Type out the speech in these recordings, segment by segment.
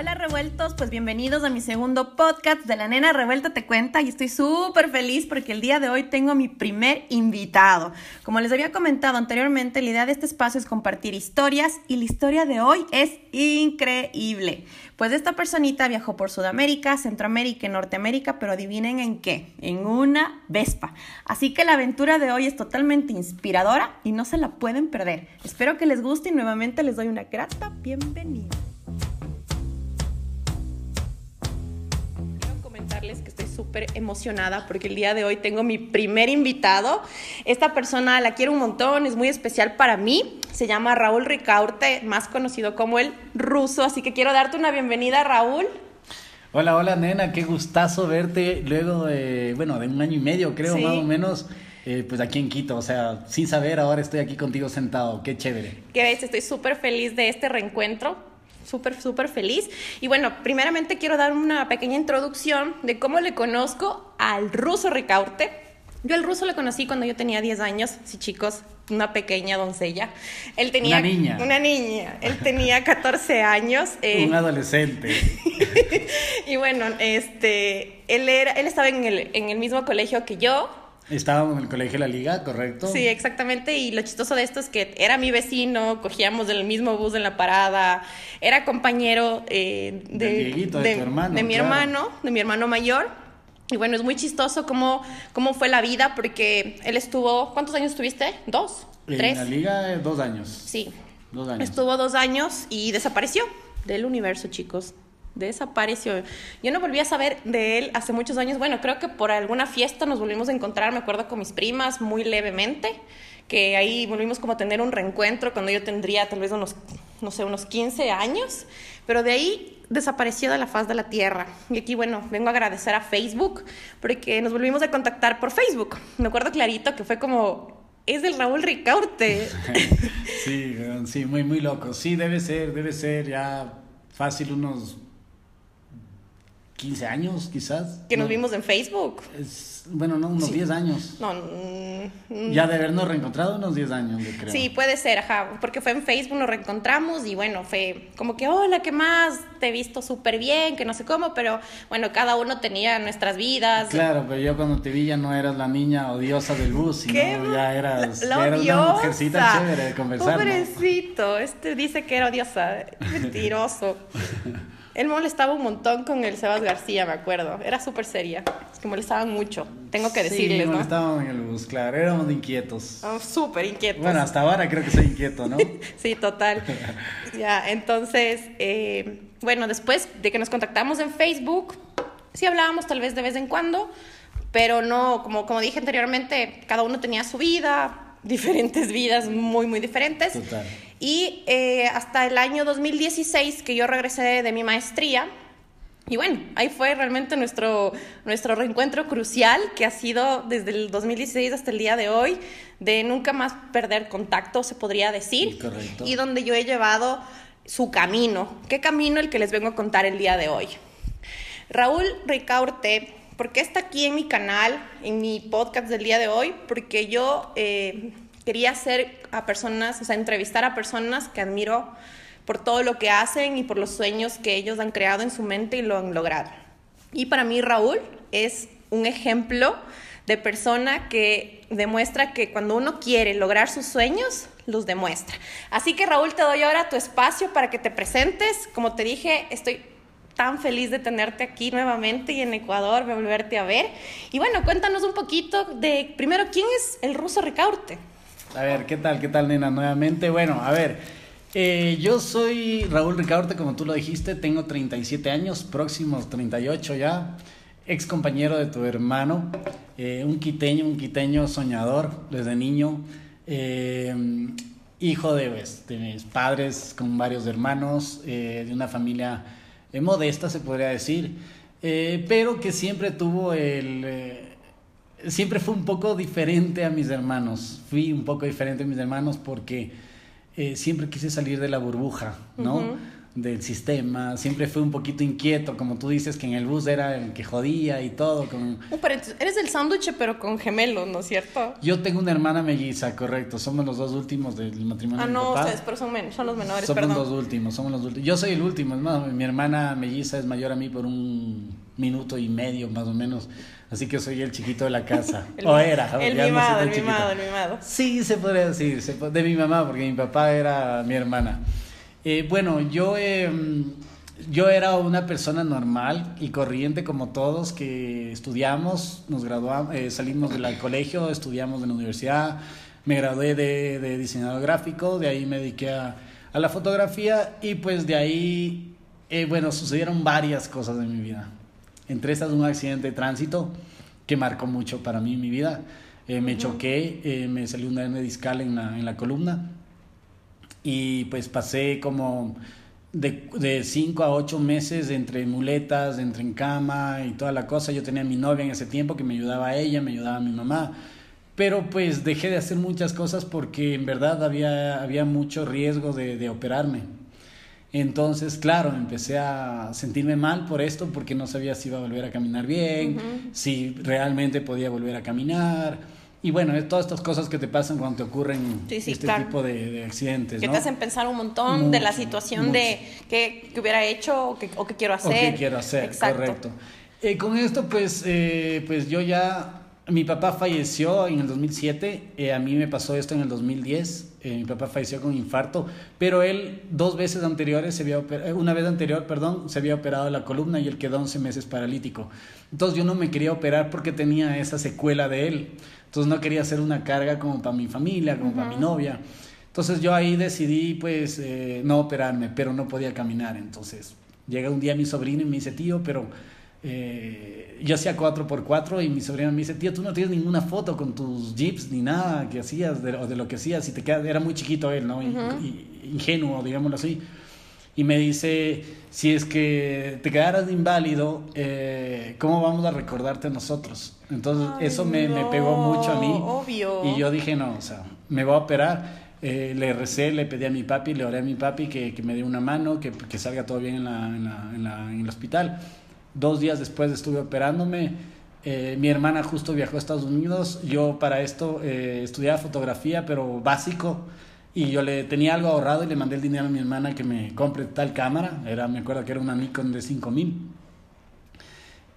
Hola revueltos, pues bienvenidos a mi segundo podcast de La Nena Revuelta Te Cuenta y estoy súper feliz porque el día de hoy tengo mi primer invitado. Como les había comentado anteriormente, la idea de este espacio es compartir historias y la historia de hoy es increíble. Pues esta personita viajó por Sudamérica, Centroamérica y Norteamérica, pero adivinen en qué, en una Vespa. Así que la aventura de hoy es totalmente inspiradora y no se la pueden perder. Espero que les guste y nuevamente les doy una grata bienvenida. Súper emocionada porque el día de hoy tengo mi primer invitado. Esta persona la quiero un montón, es muy especial para mí. Se llama Raúl Ricaurte, más conocido como el ruso. Así que quiero darte una bienvenida, Raúl. Hola, hola, nena, qué gustazo verte luego de, bueno, de un año y medio, creo, más o menos. Eh, pues aquí en Quito, o sea, sin saber, ahora estoy aquí contigo sentado, qué chévere. Qué ves, estoy súper feliz de este reencuentro súper, súper feliz. Y bueno, primeramente quiero dar una pequeña introducción de cómo le conozco al ruso Ricaurte. Yo al ruso le conocí cuando yo tenía 10 años, sí chicos, una pequeña doncella. Él tenía una niña. Una niña. Él tenía 14 años. Eh, un adolescente. y bueno, este, él era, él estaba en el, en el mismo colegio que yo. Estábamos en el colegio de la liga, ¿correcto? Sí, exactamente. Y lo chistoso de esto es que era mi vecino, cogíamos del mismo bus en la parada, era compañero eh, de, de, hermano, de mi hermano, de mi hermano mayor. Y bueno, es muy chistoso cómo, cómo fue la vida, porque él estuvo, ¿cuántos años estuviste? ¿Dos? ¿Tres? En la liga, dos años. Sí. Dos años. Estuvo dos años y desapareció del universo, chicos desapareció. Yo no volví a saber de él hace muchos años. Bueno, creo que por alguna fiesta nos volvimos a encontrar, me acuerdo con mis primas, muy levemente, que ahí volvimos como a tener un reencuentro cuando yo tendría tal vez unos, no sé, unos 15 años, pero de ahí desapareció de la faz de la tierra. Y aquí, bueno, vengo a agradecer a Facebook porque nos volvimos a contactar por Facebook. Me acuerdo clarito que fue como, es del Raúl Ricaurte. sí, sí, muy, muy loco. Sí, debe ser, debe ser ya fácil unos 15 años, quizás. Que nos vimos en Facebook. Es, bueno, no, unos 10 años. No, mm, ya de habernos reencontrado unos 10 años, yo creo. Sí, puede ser, ajá, porque fue en Facebook, nos reencontramos y bueno, fue como que, hola, ¿qué más? Te he visto súper bien, que no sé cómo, pero bueno, cada uno tenía nuestras vidas. Claro, pero yo cuando te vi ya no eras la niña odiosa del bus, sino ya eras, la, ya una mujercita chévere de conversar. Pobrecito, este dice que era odiosa, mentiroso. Él molestaba un montón con el Sebas García, me acuerdo. Era súper seria. Es que molestaban mucho. Tengo que decirles, sí, molestaban en el bus, claro. Éramos inquietos. Oh, súper inquietos. Bueno, hasta ahora creo que soy inquieto, ¿no? sí, total. ya, entonces, eh, bueno, después de que nos contactamos en Facebook, sí hablábamos tal vez de vez en cuando, pero no, como, como dije anteriormente, cada uno tenía su vida, diferentes vidas muy, muy diferentes. Total. Y eh, hasta el año 2016 que yo regresé de, mi maestría, y bueno, ahí fue realmente nuestro, nuestro reencuentro crucial que ha sido desde el 2016 hasta el día de hoy, de nunca más perder contacto, se podría decir. Correcto. Y donde yo he llevado su camino. ¿Qué camino el que les vengo a contar el día de hoy? Raúl Ricaurte ¿Por qué está aquí en mi canal, en mi podcast del día de hoy? Porque yo eh, quería hacer a personas, o sea, entrevistar a personas que admiro por todo lo que hacen y por los sueños que ellos han creado en su mente y lo han logrado. Y para mí Raúl es un ejemplo de persona que demuestra que cuando uno quiere lograr sus sueños, los demuestra. Así que Raúl, te doy ahora tu espacio para que te presentes. Como te dije, estoy tan feliz de tenerte aquí nuevamente y en Ecuador, volverte a ver. Y bueno, cuéntanos un poquito de, primero, ¿quién es el ruso Ricaurte? A ver, ¿qué tal? ¿Qué tal, nena? Nuevamente, bueno, a ver, eh, yo soy Raúl Ricaurte, como tú lo dijiste, tengo 37 años, próximos 38 ya, ex compañero de tu hermano, eh, un quiteño, un quiteño soñador desde niño. Eh, hijo de, pues, padres con varios hermanos, de una familia modesta se podría decir, pero que siempre tuvo el... Eh, siempre fue un poco diferente a mis hermanos, fui un poco diferente a mis hermanos porque siempre quise salir de la burbuja, ¿no? del sistema, siempre fue un poquito inquieto, como tú dices, que en el bus era el que jodía y todo. Con... Uh, eres del sándwich, pero con gemelos, ¿no es cierto? Yo tengo una hermana melliza, correcto, somos los dos últimos del matrimonio. Ah, no, ustedes, pero son, son los menores, somos los últimos, somos los últimos. Yo soy el último, es mi hermana melliza es mayor a mí por un minuto y medio, más o menos. Así que soy el chiquito de la casa. o era. El mimado, el mimado, el mimado. Sí, se podría decir, de mi mamá, porque mi papá era mi hermana. Eh, bueno, yo, em, yo era una persona normal y corriente como todos que estudiamos, nos graduamos, eh, salimos del colegio, estudiamos en la universidad, me gradué de, diseñador gráfico, de ahí me dediqué a, la fotografía y pues de ahí, eh, bueno, sucedieron varias cosas en mi vida. Entre estas un accidente de tránsito que marcó mucho para mí mi vida. me choqué, me salió una hernia discal en la, en la columna y pues pasé como de, cinco a ocho meses entre muletas, entre en cama y toda la cosa. Yo tenía a mi novia en ese tiempo que me ayudaba a ella, me ayudaba a mi mamá. Pero pues dejé de hacer muchas cosas porque en verdad había, había mucho riesgo de, de operarme. Entonces, claro, empecé a sentirme mal por esto porque no sabía si iba a volver a caminar bien, si realmente podía volver a caminar y bueno, todas estas cosas que te pasan cuando te ocurren este tipo de, accidentes. Que te hacen pensar un montón de la situación de qué, hubiera hecho o qué, o qué quiero hacer. O qué quiero hacer, correcto. Eh, con esto, pues, eh, pues yo ya. Mi papá falleció en el 2007, eh, a mí me pasó esto en el 2010. mi papá falleció con infarto, pero él dos veces anteriores, se había una vez anterior, perdón, se había operado la columna y él quedó 11 meses paralítico. Entonces yo no me quería operar porque tenía esa secuela de él. Entonces no quería hacer una carga como para mi familia, como para mi novia. Entonces yo ahí decidí pues eh, no operarme, pero no podía caminar. Entonces llega un día mi sobrino y me dice, tío, pero eh, yo hacía 4x4 y mi sobrino me dice, tío, tú no tienes ninguna foto con tus jeeps ni nada que hacías de, o de lo que hacías y te quedas, era muy chiquito él, ¿no? ingenuo, digámoslo así y me dice, si es que te quedaras inválido, eh, ¿cómo vamos a recordarte nosotros? Entonces eso me, me, pegó mucho a mí. Obvio. Y yo dije, no, o sea, me voy a operar. Eh, le recé, le pedí a mi papi, le oré a mi papi que, que me dé una mano, que, que salga todo bien en, la, en, la, en, la, en, el hospital. Dos días después estuve operándome. Eh, mi hermana justo viajó a Estados Unidos. Yo para esto estudiaba fotografía, pero básico. Y yo le tenía algo ahorrado y le mandé el dinero a mi hermana que me compre tal cámara. Era, me acuerdo que era una Nikon de 5000.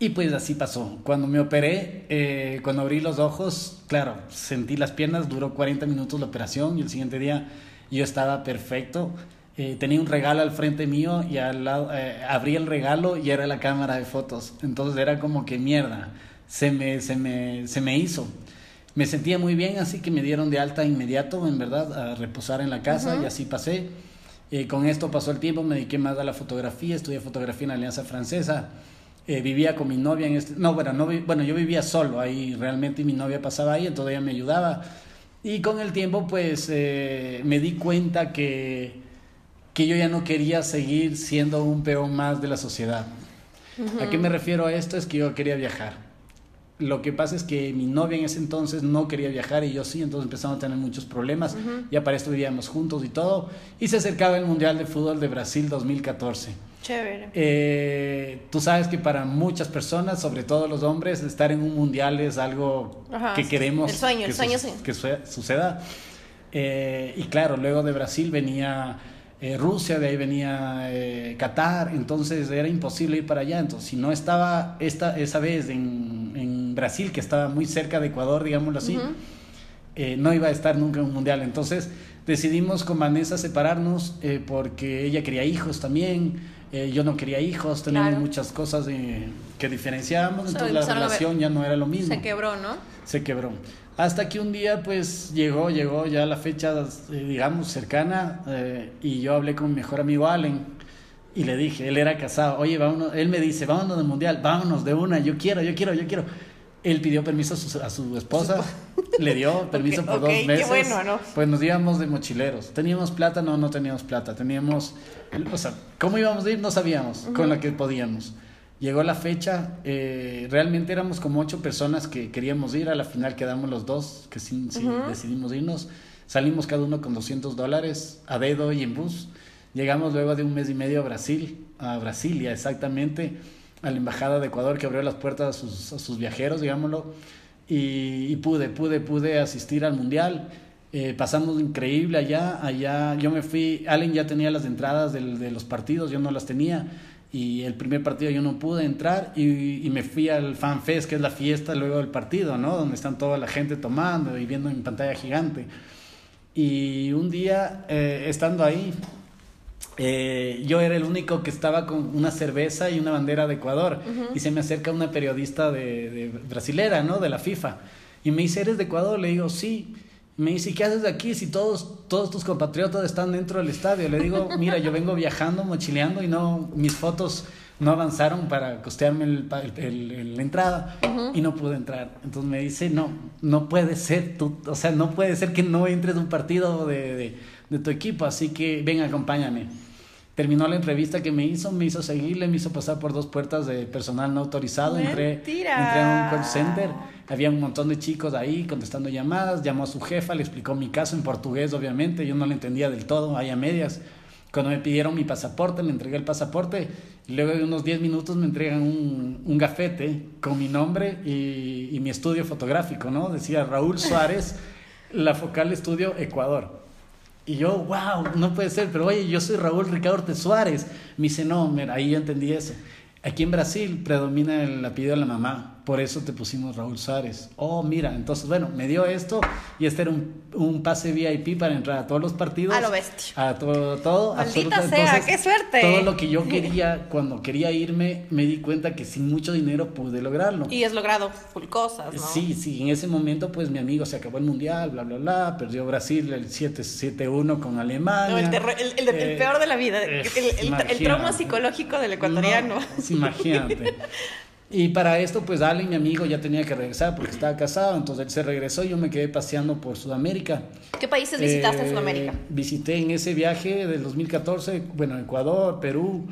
Y pues así pasó. Cuando me operé, eh, cuando abrí los ojos, claro, sentí las piernas, duró 40 minutos la operación y el siguiente día yo estaba perfecto. Eh, tenía un regalo al frente mío y al lado, eh, abrí el regalo y era la cámara de fotos. Entonces era como que mierda, se me, se me, se me hizo me sentía muy bien, así que me dieron de alta inmediato, en verdad, a reposar en la casa y así pasé. Eh, con esto pasó el tiempo, me dediqué más a la fotografía, estudié fotografía en la Alianza Francesa. Eh, vivía con mi novia en este... No, bueno, no, bueno, yo vivía solo ahí, realmente mi novia pasaba ahí, entonces ella me ayudaba. Y con el tiempo, pues, eh, me di cuenta que, que yo ya no quería seguir siendo un peón más de la sociedad. ¿A qué me refiero a esto? Es que yo quería viajar lo que pasa es que mi novia en ese entonces no quería viajar y yo sí, entonces empezamos a tener muchos problemas. Ya para esto vivíamos juntos y todo. Y se acercaba el Mundial de Fútbol de Brasil 2014. Chévere. Eh, tú sabes que para muchas personas, sobre todo los hombres, estar en un mundial es algo que queremos el sueño, que, el sueño, que suceda. Eh, y claro, luego de Brasil venía eh, Rusia, de ahí venía eh, Qatar, entonces era imposible ir para allá. Entonces, si no estaba esta, esa vez en, en Brasil, que estaba muy cerca de Ecuador, digámoslo así, eh, no iba a estar nunca en un mundial. Entonces decidimos con Vanessa separarnos porque ella quería hijos también. Yo no quería hijos, teníamos muchas cosas que diferenciábamos, entonces la relación ya no era lo mismo. Se quebró, ¿no? Se quebró. Hasta que un día pues llegó, llegó ya la fecha, eh, digamos, cercana eh, y yo hablé con mi mejor amigo Allen y le dije, él era casado, oye, vámonos, él me dice, vámonos del mundial, vámonos de una, yo quiero, yo quiero, yo quiero. Él pidió permiso a su, esposa, le dio permiso por dos meses. bueno, ¿no? Pues nos íbamos de mochileros. ¿Teníamos plata? No, no teníamos plata. Teníamos, o sea, ¿cómo íbamos a ir? No sabíamos, con la que podíamos. Llegó la fecha, eh, realmente éramos como ocho personas que queríamos ir, a la final quedamos los dos que sí, decidimos irnos, salimos cada uno con 200 dólares a dedo y en bus, Llegamos luego de un mes y medio a Brasil, a Brasilia exactamente, a la Embajada de Ecuador que abrió las puertas a sus, viajeros, digámoslo, y, pude, pude, pude asistir al Mundial. Eh, pasamos increíble allá, allá yo me fui, Allen ya tenía las entradas del, de los partidos, yo no las tenía y el primer partido yo no pude entrar y, y, me fui al Fan Fest, que es la fiesta luego del partido, ¿no? Donde están toda la gente tomando y viendo en pantalla gigante. Y un día, eh, estando ahí, eh, yo era el único que estaba con una cerveza y una bandera de Ecuador. Uh -huh. Y se me acerca una periodista de, de, brasilera, ¿no? De la FIFA. Y me dice, ¿eres de Ecuador? Le digo, sí. Me dice, ¿qué haces aquí si todos, todos tus compatriotas están dentro del estadio? Le digo, mira, yo vengo viajando, mochileando y no, mis fotos no avanzaron para costearme el, el, el, la entrada uh -huh. y no pude entrar. Entonces me dice, no, no puede ser, tú, o sea, no puede ser que no entres a un partido de, de, de tu equipo, así que ven, acompáñame. Terminó la entrevista que me hizo, me hizo seguirle, me hizo pasar por dos puertas de personal no autorizado. Entré, entré a un call center, había un montón de chicos ahí contestando llamadas, llamó a su jefa, le explicó mi caso en portugués, obviamente, yo no lo entendía del todo, ahí a medias. Cuando me pidieron mi pasaporte, le entregué el pasaporte, y luego de unos 10 minutos me entregan un, un gafete con mi nombre y, y mi estudio fotográfico, ¿no? Decía Raúl Suárez, la focal estudio Ecuador. Y yo, wow, no puede ser, pero oye, yo soy Raúl Ricardo Suárez. Me dice, no, mira, ahí yo entendí eso. Aquí en Brasil predomina el apellido de la mamá, por eso te pusimos Raúl Suárez. Oh, mira, entonces, bueno, me dio esto y este era un, un pase VIP para entrar a todos los partidos. A lo bestia. A todo, todo. Maldita sea, entonces, qué suerte. Todo lo que yo quería, cuando quería irme, me di cuenta que sin mucho dinero pude lograrlo. Y has logrado full cosas, ¿no? Sí, sí, en ese momento, pues mi amigo se acabó el mundial, bla, bla, bla, perdió Brasil el 7-1 con Alemania. No, el, el, el, el, peor de la vida, el, el trauma psicológico del ecuatoriano. No, imagínate. Y para esto, pues Ale, mi amigo, ya tenía que regresar porque estaba casado, entonces él se regresó y yo me quedé paseando por Sudamérica. ¿Qué países visitaste eh, en Sudamérica? Visité en ese viaje del 2014, bueno, Ecuador, Perú,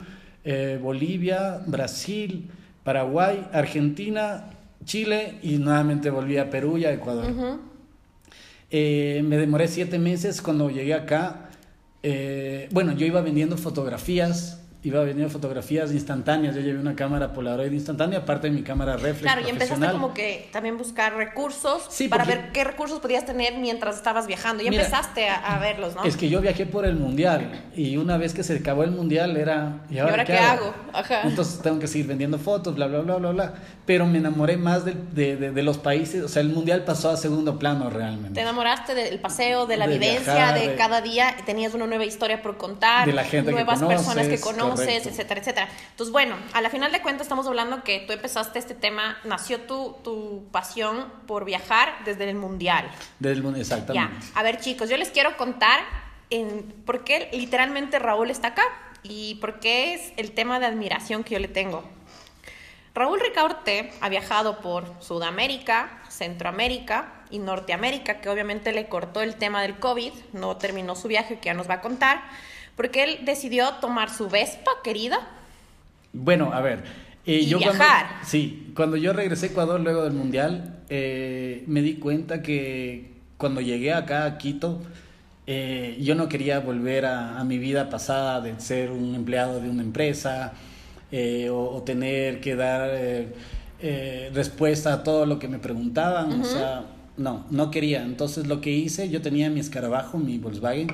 eh, Bolivia, Brasil, Paraguay, Argentina, Chile y nuevamente volví a Perú y a Ecuador. Uh -huh. eh, me demoré siete meses cuando llegué acá. Eh, bueno, yo iba vendiendo fotografías iba vendiendo fotografías instantáneas. Yo llevé una cámara Polaroid instantánea, aparte de mi cámara reflex. Claro, y empezaste como que también buscar recursos sí, para ver qué recursos podías tener mientras estabas viajando. Y mira, empezaste a, a, verlos, ¿no? Es que yo viajé por el mundial y una vez que se acabó el mundial era. ¿Y ahora, ¿Y ahora qué, qué hago? hago? Ajá. Entonces tengo que seguir vendiendo fotos, bla, bla, bla, bla, bla. Pero me enamoré más de, de, de, de los países. O sea, el mundial pasó a segundo plano realmente. Te enamoraste del paseo, de la vivencia, viajar, de, cada día. Tenías una nueva historia por contar. De la gente nuevas que conoces, personas que conoces, correcto. etcétera, etcétera. Entonces, bueno, a la final de cuentas estamos hablando que tú empezaste este tema, nació tu, tu pasión por viajar desde el mundial. Desde el mundial, exactamente. Ya. A ver, chicos, yo les quiero contar en por qué literalmente Raúl está acá y por qué es el tema de admiración que yo le tengo. Raúl Ricaurte ha viajado por Sudamérica, Centroamérica y Norteamérica, que obviamente le cortó el tema del COVID, no terminó su viaje, que ya nos va a contar, porque él decidió tomar su Vespa, querida. Bueno, a ver. Eh, y yo viajar. Cuando, sí, cuando yo regresé a Ecuador luego del Mundial, eh, me di cuenta que cuando llegué acá a Quito, eh, yo no quería volver a, a, mi vida pasada de ser un empleado de una empresa eh, o, o, tener que dar eh, respuesta a todo lo que me preguntaban. Uh -huh. O sea, no, no quería. Entonces lo que hice, yo tenía mi escarabajo, mi Volkswagen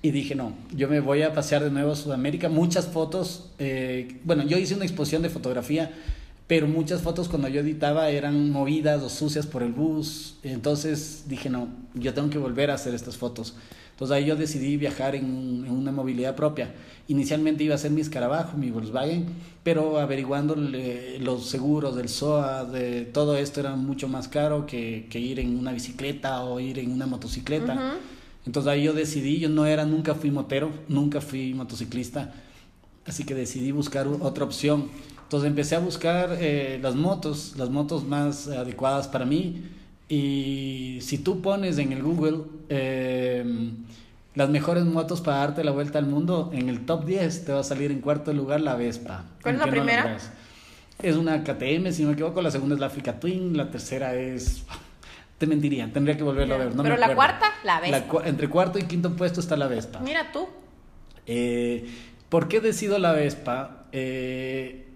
y dije, no, yo me voy a pasear de nuevo a Sudamérica. Muchas fotos, eh, bueno, yo hice una exposición de fotografía, pero muchas fotos cuando yo editaba eran movidas o sucias por el bus. Entonces dije, no, yo tengo que volver a hacer estas fotos. Entonces ahí yo decidí viajar en, en una movilidad propia. Inicialmente iba a hacer mi escarabajo, mi Volkswagen, pero averiguando los seguros del SOA, de todo esto era mucho más caro que, que ir en una bicicleta o ir en una motocicleta. Uh -huh. Entonces ahí yo decidí, yo no era, nunca fui motero, nunca fui motociclista, así que decidí buscar otra opción. Entonces empecé a buscar eh, las motos, las motos más adecuadas para mí. Y si tú pones en el Google eh, las mejores motos para darte la vuelta al mundo, en el top 10 te va a salir en cuarto lugar la Vespa. ¿Cuál es la primera? No es una KTM, si no me equivoco, la segunda es la Africa Twin, la tercera es te mentiría, tendría que volverlo a ver. No Pero la cuarta, la Vespa. La, entre cuarto y quinto puesto está la Vespa. Mira tú. Eh, ¿Por qué decido la Vespa? Eh,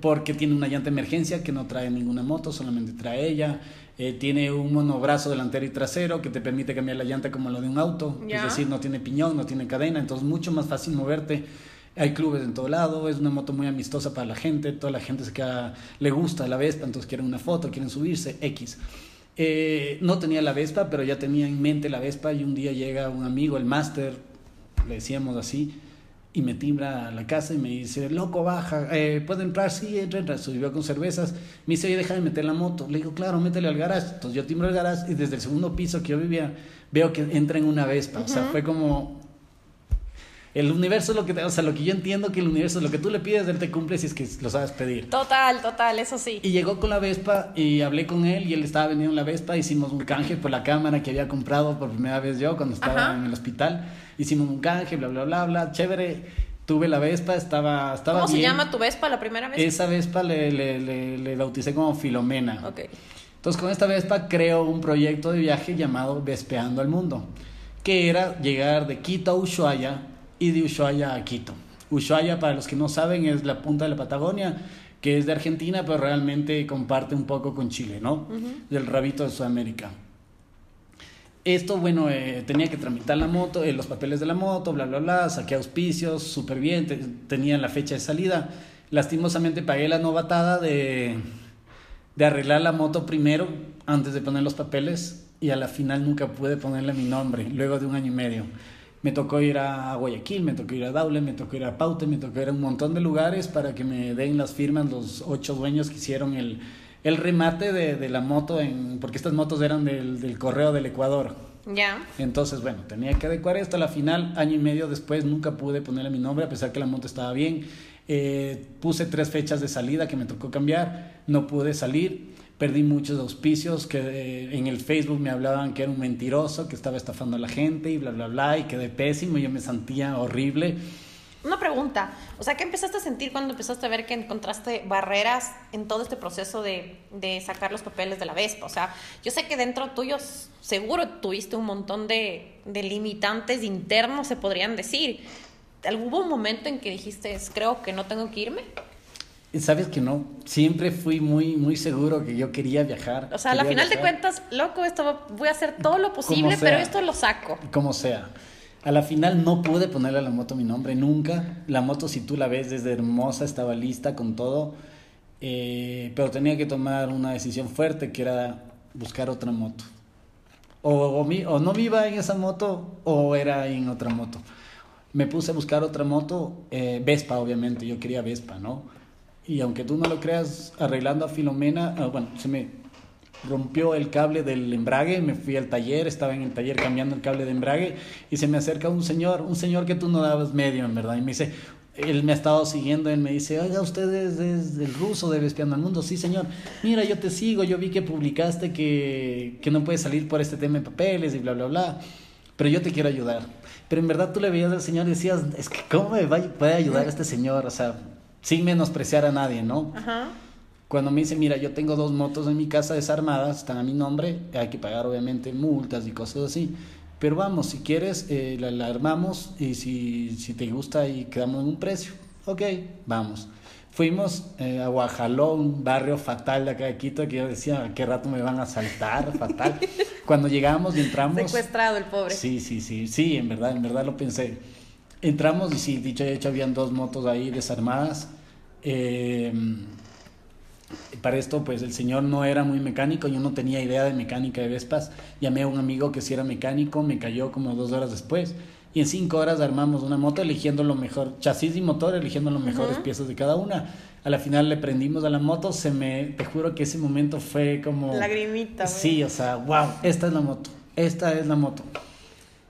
porque tiene una llanta de emergencia que no trae ninguna moto, solamente trae ella. Eh, tiene un monobrazo delantero y trasero que te permite cambiar la llanta como lo de un auto. Es decir, no tiene piñón, no tiene cadena, entonces mucho más fácil moverte. Hay clubes en todo lado, es una moto muy amistosa para la gente, toda la gente se queda, le gusta la Vespa, entonces quieren una foto, quieren subirse, X. Eh, no tenía la Vespa, pero ya tenía en mente la Vespa y un día llega un amigo, el máster, le decíamos así, y me timbra a la casa y me dice, loco, baja, eh, ¿puedo entrar? Sí, entra, entra. Subió con cervezas. Me dice, oye, deja de meter la moto. Le digo, claro, métele al garage. Entonces yo timbro el garage y desde el segundo piso que yo vivía, veo que entra en una Vespa. O sea, fue como... El universo es lo que, o sea, lo que yo entiendo que el universo es lo que tú le pides, él te cumple si es que lo sabes pedir. Total, total, eso sí. Y llegó con la Vespa y hablé con él y él estaba vendiendo la Vespa, hicimos un canje por la cámara que había comprado por primera vez yo cuando estaba en el hospital. Hicimos un canje, bla, bla, bla, bla, chévere Tuve la Vespa, estaba, estaba ¿Cómo se llama tu Vespa la primera vez? Esa Vespa le, le, le, le bauticé como Filomena. Ok. Entonces con esta Vespa creo un proyecto de viaje llamado Vespeando al Mundo, que era llegar de Quito a Ushuaia y de Ushuaia a Quito. Ushuaia, para los que no saben, es la punta de la Patagonia, que es de Argentina, pero realmente comparte un poco con Chile, ¿no? Del rabito de Sudamérica. Esto, bueno, eh, tenía que tramitar la moto, eh, los papeles de la moto, bla, bla, bla, saqué auspicios, súper bien, te, tenía la fecha de salida. Lastimosamente pagué la novatada de, de arreglar la moto primero, antes de poner los papeles, y a la final nunca pude ponerle mi nombre, luego de un año y medio. Me tocó ir a Guayaquil, me tocó ir a Daule, me tocó ir a Paute, me tocó ir a un montón de lugares para que me den las firmas los ocho dueños que hicieron el, el remate de, de, la moto, en, porque estas motos eran del, del correo del Ecuador. Ya. Entonces, bueno, tenía que adecuar esto. La final, año y medio después, nunca pude ponerle mi nombre, a pesar que la moto estaba bien. Eh, puse tres fechas de salida que me tocó cambiar, no pude salir. Perdí muchos auspicios que eh, en el Facebook me hablaban que era un mentiroso, que estaba estafando a la gente y bla, bla, bla, y quedé pésimo. Yo me sentía horrible. Una pregunta, o sea, ¿qué empezaste a sentir cuando empezaste a ver que encontraste barreras en todo este proceso de, de sacar los papeles de la Vespa? O sea, yo sé que dentro tuyo seguro tuviste un montón de, de limitantes internos, se podrían decir. ¿Hubo un momento en que dijiste, creo que no tengo que irme? Sabes que no, siempre fui muy, muy seguro que yo quería viajar. O sea, a la final de cuentas, loco, esto voy a hacer todo lo posible, pero esto lo saco. Como sea. A la final no pude ponerle a la moto mi nombre nunca. La moto, si tú la ves desde hermosa, estaba lista con todo. Eh, pero tenía que tomar una decisión fuerte que era buscar otra moto. O, o, mi, o no viva en esa moto o era en otra moto. Me puse a buscar otra moto, eh, Vespa obviamente, yo quería Vespa, ¿no? Y aunque tú no lo creas, arreglando a Filomena, ah, bueno, se me rompió el cable del embrague, me fui al taller, estaba en el taller cambiando el cable de embrague y se me acerca un señor, un señor que tú no dabas medio, en verdad, y me dice, él me ha estado siguiendo, él me dice, oiga, usted es, es el ruso de Vespiando al Mundo, sí señor, mira, yo te sigo, yo vi que publicaste que, que no puedes salir por este tema de papeles y bla, bla, bla, pero yo te quiero ayudar. Pero en verdad tú le veías al señor decías, es que ¿cómo me va, puede ayudar este señor? O sea, sin menospreciar a nadie, ¿no? Ajá. Cuando me dice, mira, yo tengo dos motos en mi casa desarmadas, están a mi nombre, hay que pagar obviamente multas y cosas así. Pero vamos, si quieres, eh, la, la, armamos y si, si te gusta y quedamos en un precio. Ok, vamos. Fuimos eh, a Guajaló, un barrio fatal de acá de Quito, que yo decía, ¿qué rato me van a saltar? Fatal. Cuando llegamos y entramos... Secuestrado el pobre. Sí, sí, sí, sí, en verdad, en verdad lo pensé. Entramos y sí, dicho y hecho, habían dos motos ahí desarmadas. Eh, para esto, pues el señor no era muy mecánico, yo no tenía idea de mecánica de Vespas. Llamé a un amigo que sí era mecánico, me cayó como dos horas después. Y en cinco horas armamos una moto eligiendo lo mejor, chasis y motor, eligiendo las mejores piezas de cada una. A la final le prendimos a la moto, se me, te juro que ese momento fue como... Lagrimita. Sí, o sea, wow, esta es la moto, esta es la moto.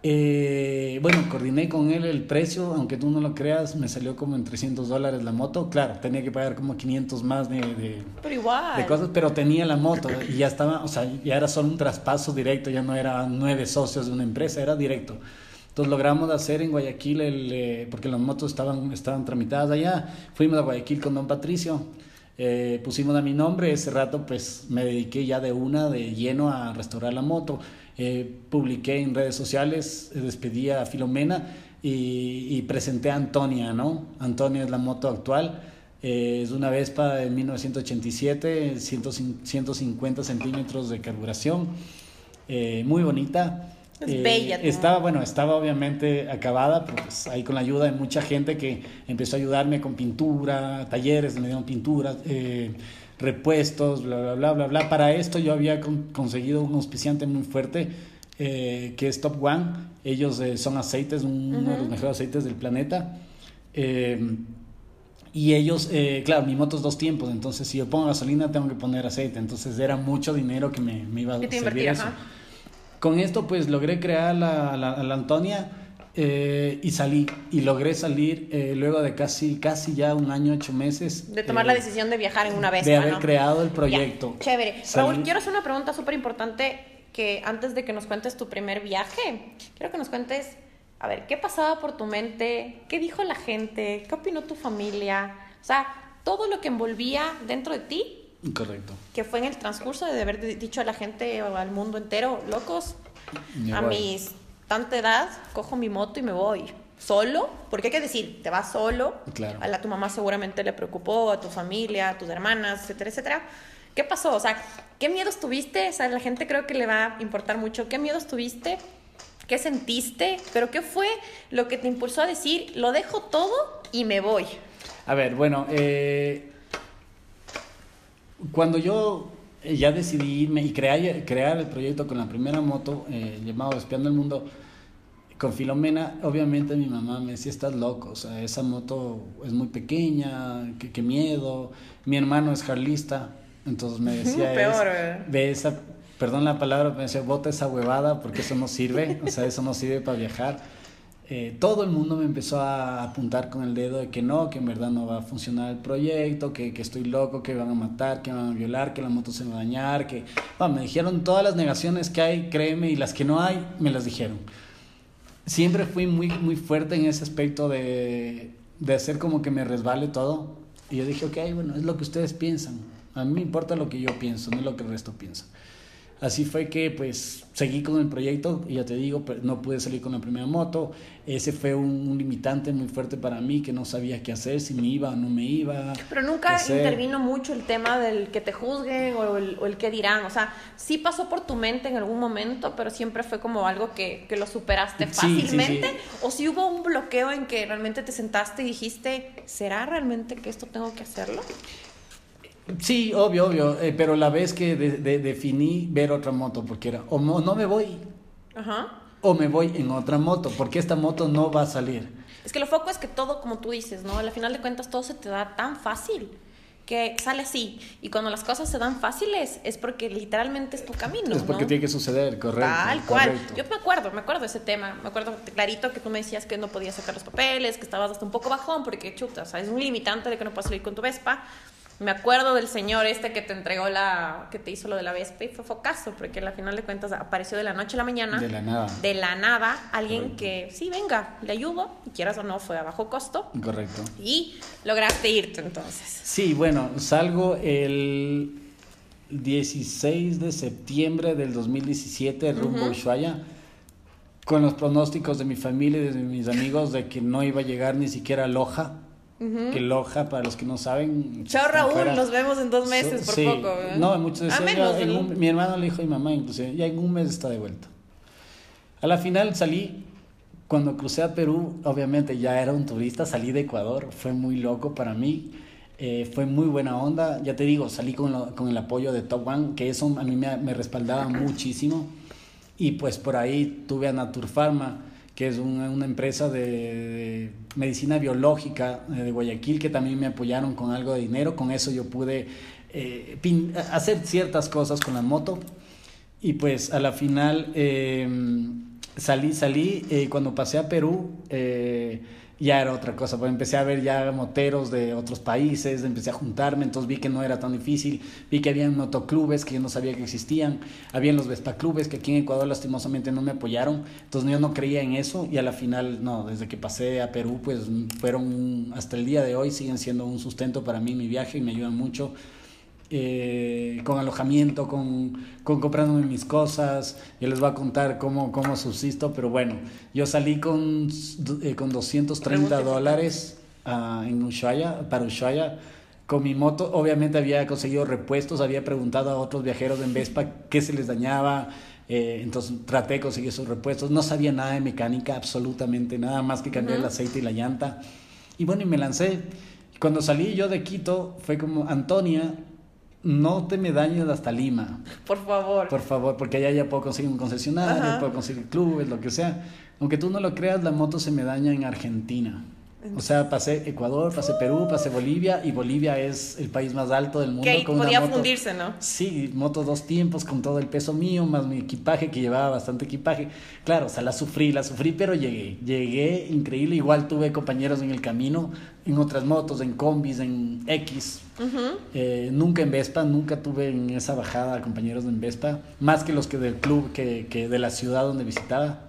Eh, bueno, coordiné con él el precio, aunque tú no lo creas, me salió como en 300 dólares la moto. Claro, tenía que pagar como 500 más de, de, pero igual. de cosas, pero tenía la moto y ya estaba, o sea, ya era solo un traspaso directo, ya no era nueve socios de una empresa, era directo. Entonces logramos hacer en Guayaquil, el, eh, porque las motos estaban, estaban tramitadas allá, fuimos a Guayaquil con don Patricio. Eh, pusimos a mi nombre, ese rato pues me dediqué ya de una de lleno a restaurar la moto. Eh, publiqué en redes sociales, despedí a Filomena y, presenté a Antonia, ¿no? Antonia es la moto actual. es una Vespa de 1987, 150 centímetros de carburación, muy bonita. Es eh, bella. Estaba, bueno, estaba obviamente acabada, pues ahí con la ayuda de mucha gente que empezó a ayudarme con pintura, talleres, me dieron pintura, eh, repuestos, bla, bla, bla, bla, bla. Para esto yo había conseguido un auspiciante muy fuerte, eh, que es Top One. Ellos son aceites, uno de los mejores aceites del planeta. y ellos, claro, mi moto es dos tiempos, entonces si yo pongo gasolina tengo que poner aceite, entonces era mucho dinero que me, me iba a servir eso. Con esto pues logré crear la, la, la Antonia eh, y salí. Y logré salir eh, luego de casi, casi ya un año, ocho meses. De tomar la eh, decisión de viajar en una vez. De haber creado el proyecto. chévere. Raúl, quiero hacer una pregunta súper importante que antes de que nos cuentes tu primer viaje, quiero que nos cuentes, a ver, ¿qué pasaba por tu mente? ¿Qué dijo la gente? ¿Qué opinó tu familia? O sea, todo lo que envolvía dentro de ti Correcto. Que fue en el transcurso de haber dicho a la gente o al mundo entero, locos, a mis tanta edad, cojo mi moto y me voy. Solo, porque hay que decir, te vas solo. Claro. A la tu mamá seguramente le preocupó, a tu familia, a tus hermanas, etcétera, etcétera. ¿Qué pasó? O sea, ¿qué miedos tuviste? O sea, a la gente creo que le va a importar mucho. ¿Qué miedos tuviste? ¿Qué sentiste? Pero ¿qué fue lo que te impulsó a decir, lo dejo todo y me voy? A ver, bueno, eh, cuando yo ya decidí irme y crear, crear el proyecto con la primera moto eh, llamado Espiando el Mundo, con Filomena, obviamente mi mamá me decía, estás loco, o sea, esa moto es muy pequeña, qué, miedo. Mi hermano es jarlista, entonces me decía, Peor, ve esa, perdón la palabra, me decía, bota esa huevada porque eso no sirve, o sea, eso no sirve para viajar. Eh, todo el mundo me empezó a apuntar con el dedo de que no, que en verdad no va a funcionar el proyecto, que, que estoy loco, que van a matar, que van a violar, que la moto se va a dañar, que... me dijeron todas las negaciones que hay, créeme, y las que no hay, me las dijeron. Siempre fui muy, muy fuerte en ese aspecto de, de hacer como que me resbale todo. Y yo dije, ok, bueno, es lo que ustedes piensan. A mí me importa lo que yo pienso, no lo que el resto piensa. Así fue que pues seguí con el proyecto y ya te digo, no pude salir con la primera moto. Ese fue un, limitante muy fuerte para mí que no sabía qué hacer, si me iba o no me iba. Pero nunca intervino mucho el tema del que te juzguen o el, o el, que dirán. O sea, sí pasó por tu mente en algún momento, pero siempre fue como algo que, que lo superaste fácilmente. O si hubo un bloqueo en que realmente te sentaste y dijiste, ¿será realmente que esto tengo que hacerlo? Sí, obvio, obvio, eh, pero la vez que definí ver otra moto, porque era, o no, me voy, o me voy en otra moto, porque esta moto no va a salir. Es que lo foco es que todo, como tú dices, ¿no? Al final de cuentas todo se te da tan fácil que sale así. Y cuando las cosas se dan fáciles es porque literalmente es tu camino. Es porque tiene que suceder, correcto. Tal cual. Yo me acuerdo, me acuerdo de ese tema. Me acuerdo clarito que tú me decías que no podías sacar los papeles, que estabas hasta un poco bajón porque chuta, o sea, es un limitante de que no puedas salir con tu Vespa. Me acuerdo del señor este que te entregó la, que te hizo lo de la Vespa y fue focazo, porque al final de cuentas apareció de la noche a la mañana. De la nada. De la nada, alguien que, sí, venga, le ayudo, y quieras o no, fue a bajo costo. Correcto. Y lograste irte entonces. Sí, bueno, salgo el 16 de septiembre del 2017 rumbo a Ushuaia con los pronósticos de mi familia y de mis amigos de que no iba a llegar ni siquiera a Loja que Loja, para los que no saben. Chao Raúl, nos vemos en dos meses, por poco. No, muchos decían, mi hermano le dijo a mi mamá, inclusive, ya en un mes está de vuelta. A la final salí, cuando crucé a Perú, obviamente ya era un turista, salí de Ecuador, fue muy loco para mí. Eh, fue muy buena onda, ya te digo, salí con, con el apoyo de Top One, que eso a mí me, me respaldaba muchísimo. Y pues por ahí tuve a Naturpharma que es una, una empresa de, medicina biológica eh, de Guayaquil, que también me apoyaron con algo de dinero. Con eso yo pude eh, hacer ciertas cosas con la moto. Y pues a la final eh, salí, salí, cuando pasé a Perú, ya era otra cosa, pues empecé a ver ya moteros de otros países, empecé a juntarme, entonces vi que no era tan difícil, vi que había motoclubes que yo no sabía que existían, habían los Vespa clubes que aquí en Ecuador lastimosamente no me apoyaron, entonces yo no creía en eso y a la final, no, desde que pasé a Perú, pues fueron, hasta el día de hoy siguen siendo un sustento para mí mi viaje y me ayudan mucho. Eh, con alojamiento, con, con comprándome mis cosas. Yo les voy a contar cómo, cómo subsisto, pero bueno, yo salí con, eh, con 230 dólares uh, en Ushuaia, para Ushuaia con mi moto. Obviamente había conseguido repuestos, había preguntado a otros viajeros en Vespa qué se les dañaba. Eh, entonces traté de conseguir esos repuestos. No sabía nada de mecánica, absolutamente nada más que cambiar el aceite y la llanta. Y bueno, y me lancé. Cuando salí yo de Quito, fue como, Antonia, no te me dañes hasta Lima. Por favor. Por favor, porque allá ya puedo conseguir un concesionario, puedo conseguir clubes, lo que sea. Aunque tú no lo creas, la moto se me daña en Argentina. O sea, pasé Ecuador, pasé Perú, pasé Bolivia y Bolivia es el país más alto del mundo. Que podía fundirse, ¿no? Sí, moto dos tiempos con todo el peso mío, más mi equipaje, que llevaba bastante equipaje. Claro, o sea, la sufrí, la sufrí, pero llegué. Llegué increíble. Igual tuve compañeros en el camino, en otras motos, en combis, en X. Eh, nunca en Vespa, nunca tuve en esa bajada compañeros en Vespa, más que los que del club, que, que de la ciudad donde visitaba.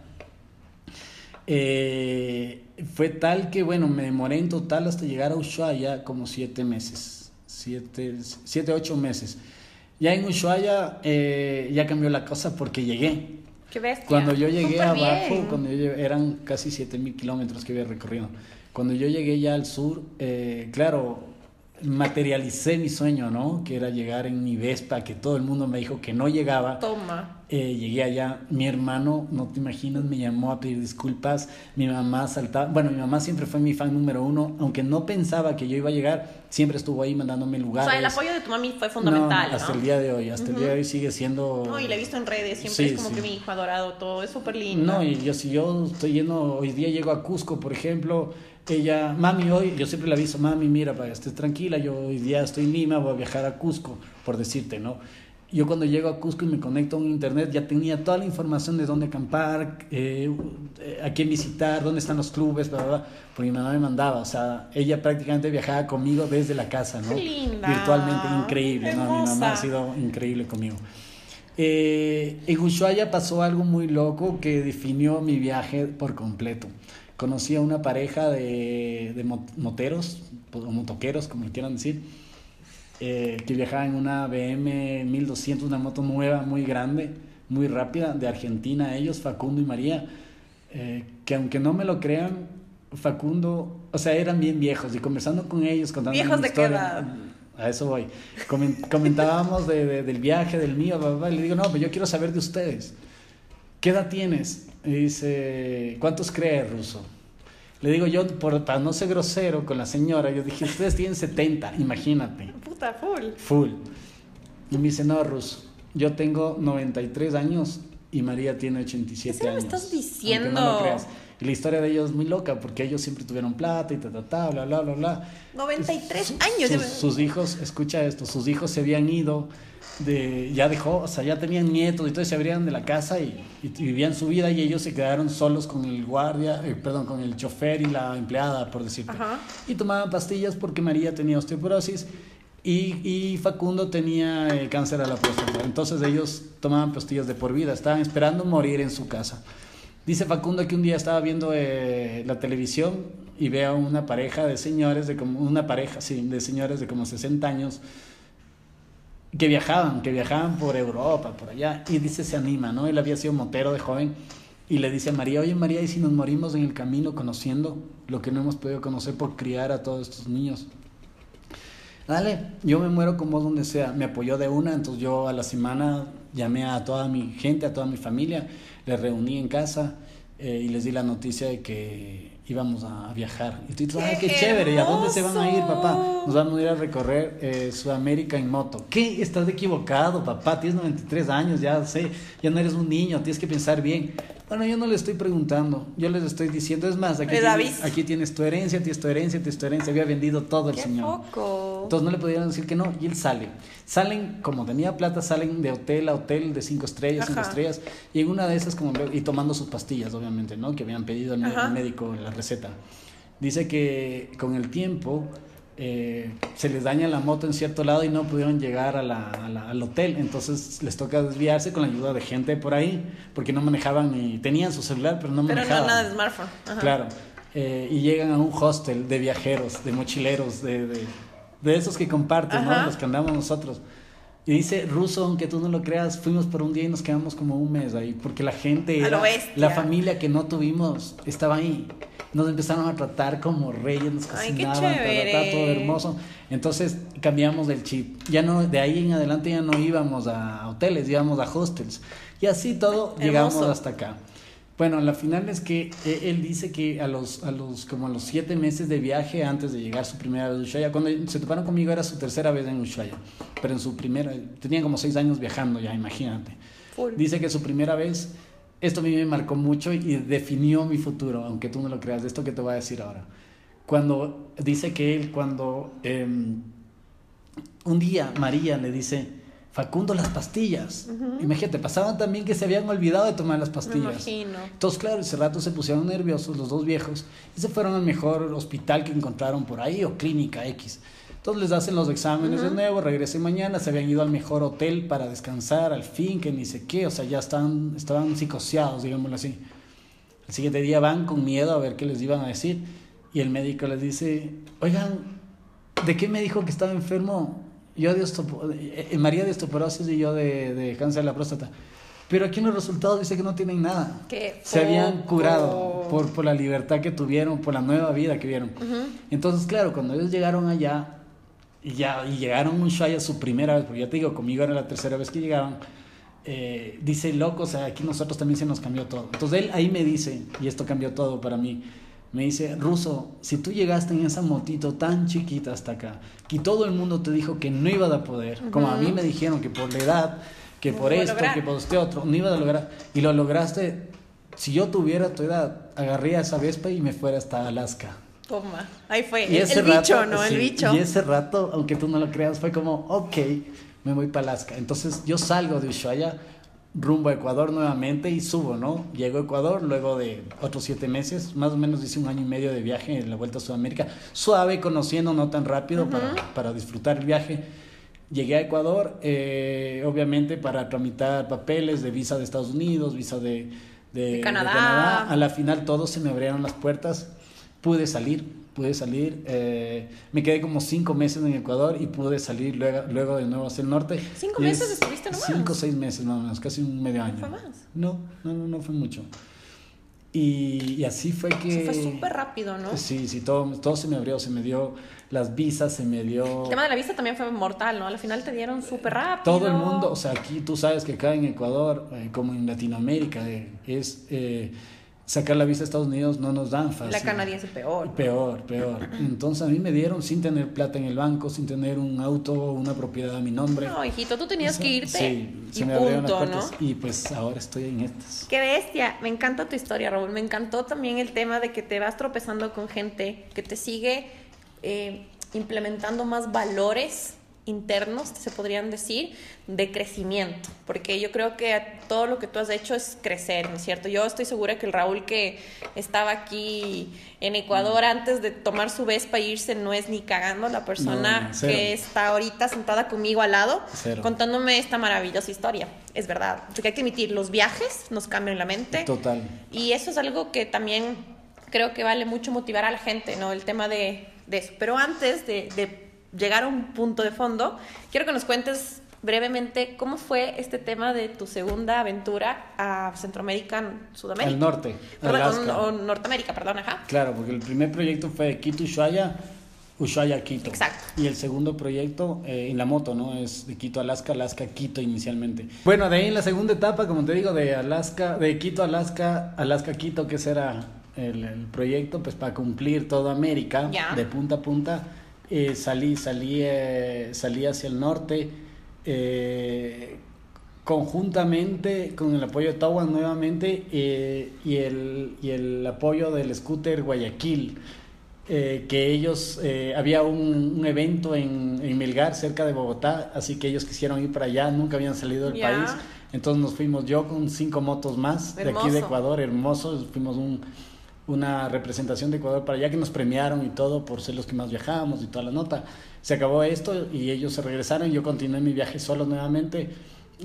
Eh, fue tal que, bueno, me demoré en total hasta llegar a Ushuaia como siete meses, siete, siete ocho meses. Ya en Ushuaia eh, ya cambió la cosa porque llegué. Qué bestia. Cuando yo llegué abajo, cuando eran casi siete mil kilómetros que había recorrido. Cuando yo llegué ya al sur, eh, claro, materialicé mi sueño, ¿no? Que era llegar en mi Vespa, que todo el mundo me dijo que no llegaba. Toma. Eh, llegué allá, mi hermano, no te imaginas, me llamó a pedir disculpas, mi mamá saltaba, bueno, mi mamá siempre fue mi fan número uno, aunque no pensaba que yo iba a llegar, siempre estuvo ahí mandándome lugares. O sea, el apoyo de tu mami fue fundamental. No, hasta el día de hoy, hasta el día de hoy sigue siendo... No, y la he visto en redes, siempre es como que mi hijo adorado, todo, es súper lindo. No, y yo si yo estoy yendo, hoy día llego a Cusco, por ejemplo, ella, mami, hoy, yo siempre le aviso, mami, mira, para que estés tranquila, yo hoy día estoy en Lima, voy a viajar a Cusco, por decirte, ¿no? Yo cuando llego a Cusco y me conecto a un internet ya tenía toda la información de dónde acampar, eh, a quién visitar, dónde están los clubes, bla, bla, porque mi mamá me mandaba, o sea, ella prácticamente viajaba conmigo desde la casa, ¿no? Linda. Virtualmente, increíble, ¿no? Mi mamá ha sido increíble conmigo. Eh, en Ushuaia pasó algo muy loco que definió mi viaje por completo conocí a una pareja de, de moteros, o motoqueros, como quieran decir, eh, que viajaban en una BM 1200, una moto nueva, muy grande, muy rápida, de Argentina, ellos, Facundo y María, eh, que aunque no me lo crean, Facundo, o sea, eran bien viejos, y conversando con ellos, contando ¿Viejos de qué A eso voy. Comentábamos de, del viaje, del mío, y le digo, no, pero yo quiero saber de ustedes. ¿Qué edad tienes? Y dice, ¿cuántos crees, Ruso? Le digo yo, por, para no ser grosero con la señora, yo dije, ustedes tienen 70, imagínate. Puta, full. Full. Y me dice, no, Ruso, yo tengo 93 años y María tiene 87 ¿Qué años. me estás diciendo? no lo creas. Y la historia de ellos es muy loca, porque ellos siempre tuvieron plata y ta, ta, ta, bla, bla, bla, bla. 93 años. Sus, sus hijos, escucha esto, sus hijos se habían ido de, ya dejó, o sea, ya tenían nietos y todo, se abrían de la casa y, vivían su vida y ellos se quedaron solos con el guardia, eh, perdón, con el chofer y la empleada, por decirte. Y tomaban pastillas porque María tenía osteoporosis y, y Facundo tenía eh, cáncer a la próstata. Entonces ellos tomaban pastillas de por vida, estaban esperando morir en su casa. Dice Facundo que un día estaba viendo eh, la televisión y ve a una pareja de señores, de como, una pareja, sí, de señores de como 60 años, que viajaban, que viajaban por Europa, por allá, y dice, se anima, ¿no? Él había sido motero de joven y le dice a María, oye María, ¿y si nos morimos en el camino conociendo lo que no hemos podido conocer por criar a todos estos niños? Dale, yo me muero con vos donde sea. Me apoyó de una, entonces yo a la semana llamé a toda mi gente, a toda mi familia, les reuní en casa eh, y les di la noticia de que íbamos a viajar. Y tú dices, ¡ay, qué, chévere! ¿Y a dónde se van a ir, papá? Nos vamos a ir a recorrer eh, Sudamérica en moto. ¿Qué? Estás equivocado, papá. Tienes 93 años, ya sé. Ya no eres un niño, tienes que pensar bien. Bueno, yo no le estoy preguntando, yo les estoy diciendo, es más, aquí, tienes, aquí tienes tu herencia, tienes tu herencia, tienes tu herencia, había vendido todo el señor. Poco. Entonces no le pudieron decir que no, y él sale. Salen, como tenía plata, salen de hotel a hotel de cinco estrellas, cinco estrellas, y en una de esas, como, y tomando sus pastillas, obviamente, ¿no? Que habían pedido el médico en la receta. Dice que con el tiempo eh, se les daña la moto en cierto lado y no pudieron llegar a la, al hotel. Entonces les toca desviarse con la ayuda de gente por ahí, porque no manejaban ni tenían su celular, pero no manejaban. Pero no nada de smartphone. Claro. Eh, y llegan a un hostel de viajeros, de mochileros, de, de esos que comparten, ¿no? Ajá. Los que andamos nosotros. Y dice, Ruso, aunque tú no lo creas, fuimos por un día y nos quedamos como un mes ahí, porque la gente, era- la familia que no tuvimos, estaba ahí. Nos empezaron a tratar como reyes, nos cocinaban, todo hermoso. Entonces cambiamos del chip. Ya no, de ahí en adelante ya no íbamos a hoteles, íbamos a hostels. Y así todo Hermoso. llegamos hasta acá. Bueno, la final es que eh, él dice que a los, a los, como a los siete meses de viaje antes de llegar su primera vez a Ushuaia, cuando se toparon conmigo era su tercera vez en Ushuaia, pero en su primera, tenían como seis años viajando ya, imagínate. Full. Dice que su primera vez, esto a mí me marcó mucho y definió mi futuro, aunque tú no lo creas, de esto que te voy a decir ahora. Cuando dice que él, cuando em, un día María le dice, Facundo, las pastillas. Imagínate, pasaban también que se habían olvidado de tomar las Me pastillas. imagino. Entonces, claro, ese rato se pusieron nerviosos los dos viejos y se fueron al mejor hospital que encontraron por ahí o clínica X. Entonces les hacen los exámenes de nuevo, regresen mañana, se habían ido al mejor hotel para descansar, al fin, que ni sé qué, o sea, ya estaban, estaban psicoseados, digámoslo así. El siguiente día van con miedo a ver qué les iban a decir y el médico les dice, oigan, ¿de qué me dijo que estaba enfermo? Yo de eh, eh, María de osteoporosis y yo de, de cáncer de la próstata. Pero aquí en los resultados dice que no tienen nada. Qué Se habían curado por, por la libertad que tuvieron, por la nueva vida que vieron. Entonces, claro, cuando ellos llegaron allá, y ya y llegaron a Ushuaia su primera vez, porque ya te digo, conmigo era la tercera vez que llegaban, eh, dice, loco, o sea, aquí nosotros también se nos cambió todo. Entonces él ahí me dice, y esto cambió todo para mí, me dice, Ruso, si tú llegaste en esa motito tan chiquita hasta acá, y todo el mundo te dijo que no iba a poder, como a mí me dijeron que por la edad, que No por esto, lograr. que por este otro, no iba a lograr, y lo lograste, si yo tuviera tu edad, agarría esa Vespa y me fuera hasta Alaska. Toma. Ahí fue. Y El, el bicho, rato, ¿no? sí, el bicho. Y ese rato, aunque tú no lo creas, fue como, ok, me voy para Alaska. Entonces yo salgo de Ushuaia rumbo a Ecuador nuevamente y subo, ¿no? Llego a Ecuador luego de otros siete meses, más o menos hice un año y medio de viaje en la vuelta a Sudamérica, suave, conociendo, no tan rápido para, para disfrutar el viaje. Llegué a Ecuador, eh, obviamente para tramitar papeles de visa de Estados Unidos, visa de, de- De Canadá. A la final todos se me abrieron las puertas, pude salir, pude salir. eh, me quedé como cinco meses en Ecuador y pude salir luego, luego de nuevo hacia el norte. ¿Cinco Y meses es- estuviste nomás? Cinco o seis meses más o menos, casi un medio año. fue más? No, no, no, no fue mucho. Y, y así fue que... Se fue súper rápido, ¿no? Sí, sí, todo, todo se me abrió, se me dio las visas, se me dio... El tema de la vista también fue mortal, ¿no? Al final te dieron súper rápido. Todo el mundo, o sea, aquí tú sabes que acá en Ecuador, eh, como en Latinoamérica, eh, es eh, sacar la visa a Estados Unidos no nos dan fácil. La canadiense peor. Peor, peor. Entonces a mí me dieron sin tener plata en el banco, sin tener un auto o una propiedad a mi nombre. No, hijito, tú tenías Eso- que irte Sí, y se me punto, ¿no? Y pues ahora estoy en estas. Qué bestia, me encanta tu historia, Raúl. Me encantó también el tema de que te vas tropezando con gente que te sigue eh, implementando más valores internos, se podrían decir, de crecimiento. Porque yo creo que todo lo que tú has hecho es crecer, ¿no es cierto? Yo estoy segura que el Raúl que estaba aquí en Ecuador antes de tomar su Vespa e irse no es ni cagando la persona No, que está ahorita sentada conmigo al lado Cero. contándome esta maravillosa historia. Es verdad, porque hay que admitir, los viajes nos cambian la mente. Total. Y eso es algo que también creo que vale mucho motivar a la gente, ¿no? El tema de, de eso. Pero antes de, de llegar a un punto de fondo, quiero que nos cuentes brevemente cómo fue este tema de tu segunda aventura a Centroamérica, Sudamérica. Al norte, Perdón, Alaska. o, o Norteamérica, perdón, ajá. Claro, porque el primer proyecto fue de Quito, Ushuaia, Ushuaia, Quito. Exacto. Y el segundo proyecto eh, en la moto, ¿no? Es de Quito, Alaska, Alaska, Quito inicialmente. Bueno, de ahí en la segunda etapa, como te digo, de Alaska, de Quito, Alaska, Alaska, Quito, que ese era el, el proyecto, pues para cumplir toda América, Ya. de punta a punta, eh, salí, salí, eh, salí hacia el norte. eh, conjuntamente con el apoyo de Tawan nuevamente eh, y, el, y el apoyo del scooter Guayaquil, eh, que ellos, había un, un evento en, en Melgar, cerca de Bogotá, así que ellos quisieron ir para allá, nunca habían salido del país, entonces nos fuimos yo con cinco motos más de aquí de Ecuador, hermosos, fuimos un, una representación de Ecuador para allá que nos premiaron y todo por ser los que más viajábamos y toda la nota. Se acabó esto y ellos se regresaron, yo continué mi viaje solo nuevamente.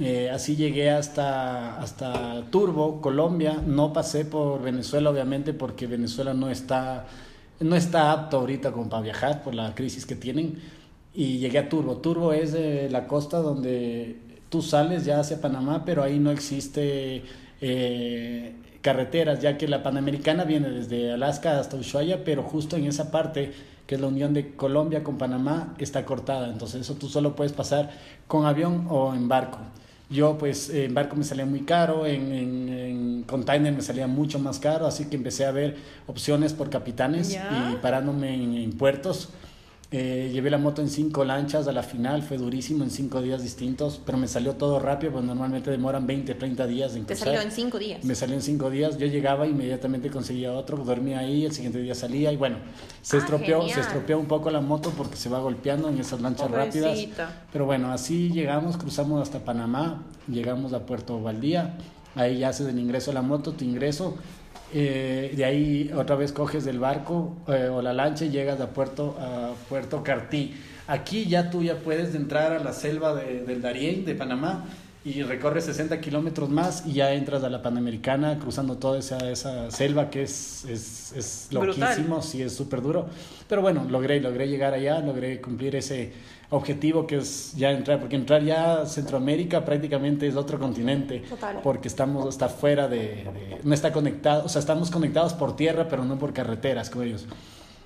Eh, así llegué hasta, hasta Turbo, Colombia. No pasé por Venezuela, obviamente, porque Venezuela no está, no está apto ahorita como para viajar por la crisis que tienen. y llegué a Turbo. Turbo es la costa donde tú sales ya hacia Panamá, pero ahí no existe eh, carreteras, ya que la Panamericana viene desde Alaska hasta Ushuaia, pero justo en esa parte, que es la unión de Colombia con Panamá, está cortada. Entonces eso tú solo puedes pasar con avión o en barco. Yo pues en barco me salía muy caro, en, en, container me salía mucho más caro, así que empecé a ver opciones por capitanes y parándome en puertos eh, llevé la moto en cinco lanchas a la final, fue durísimo en cinco días distintos, pero me salió todo rápido, pues normalmente demoran 20, 30 días en ¿Te salió en cinco días? Me salió en cinco días, yo llegaba inmediatamente conseguía otro, dormía ahí, el siguiente día salía y bueno, se, ah, estropeó, se estropeó un poco la moto porque se va golpeando en esas lanchas rápidas. Pero bueno, así llegamos, cruzamos hasta Panamá, llegamos a Puerto Valdía, ahí ya haces el ingreso a la moto, tu ingreso eh, de ahí otra vez coges del barco eh, o la lancha y llegas a Puerto, a Puerto Cartí. Aquí ya tú ya puedes entrar a la selva de, del Darién, de Panamá, y recorres 60 kilómetros más y ya entras a la Panamericana cruzando toda esa, esa selva que es, es, es loquísimo, sí, es súper duro. Pero bueno, logré, logré llegar allá, logré cumplir ese objetivo que es ya entrar, porque entrar ya a Centroamérica prácticamente es otro continente, porque estamos, está fuera de, no está conectado, o sea, estamos conectados por tierra, pero no por carreteras como ellos.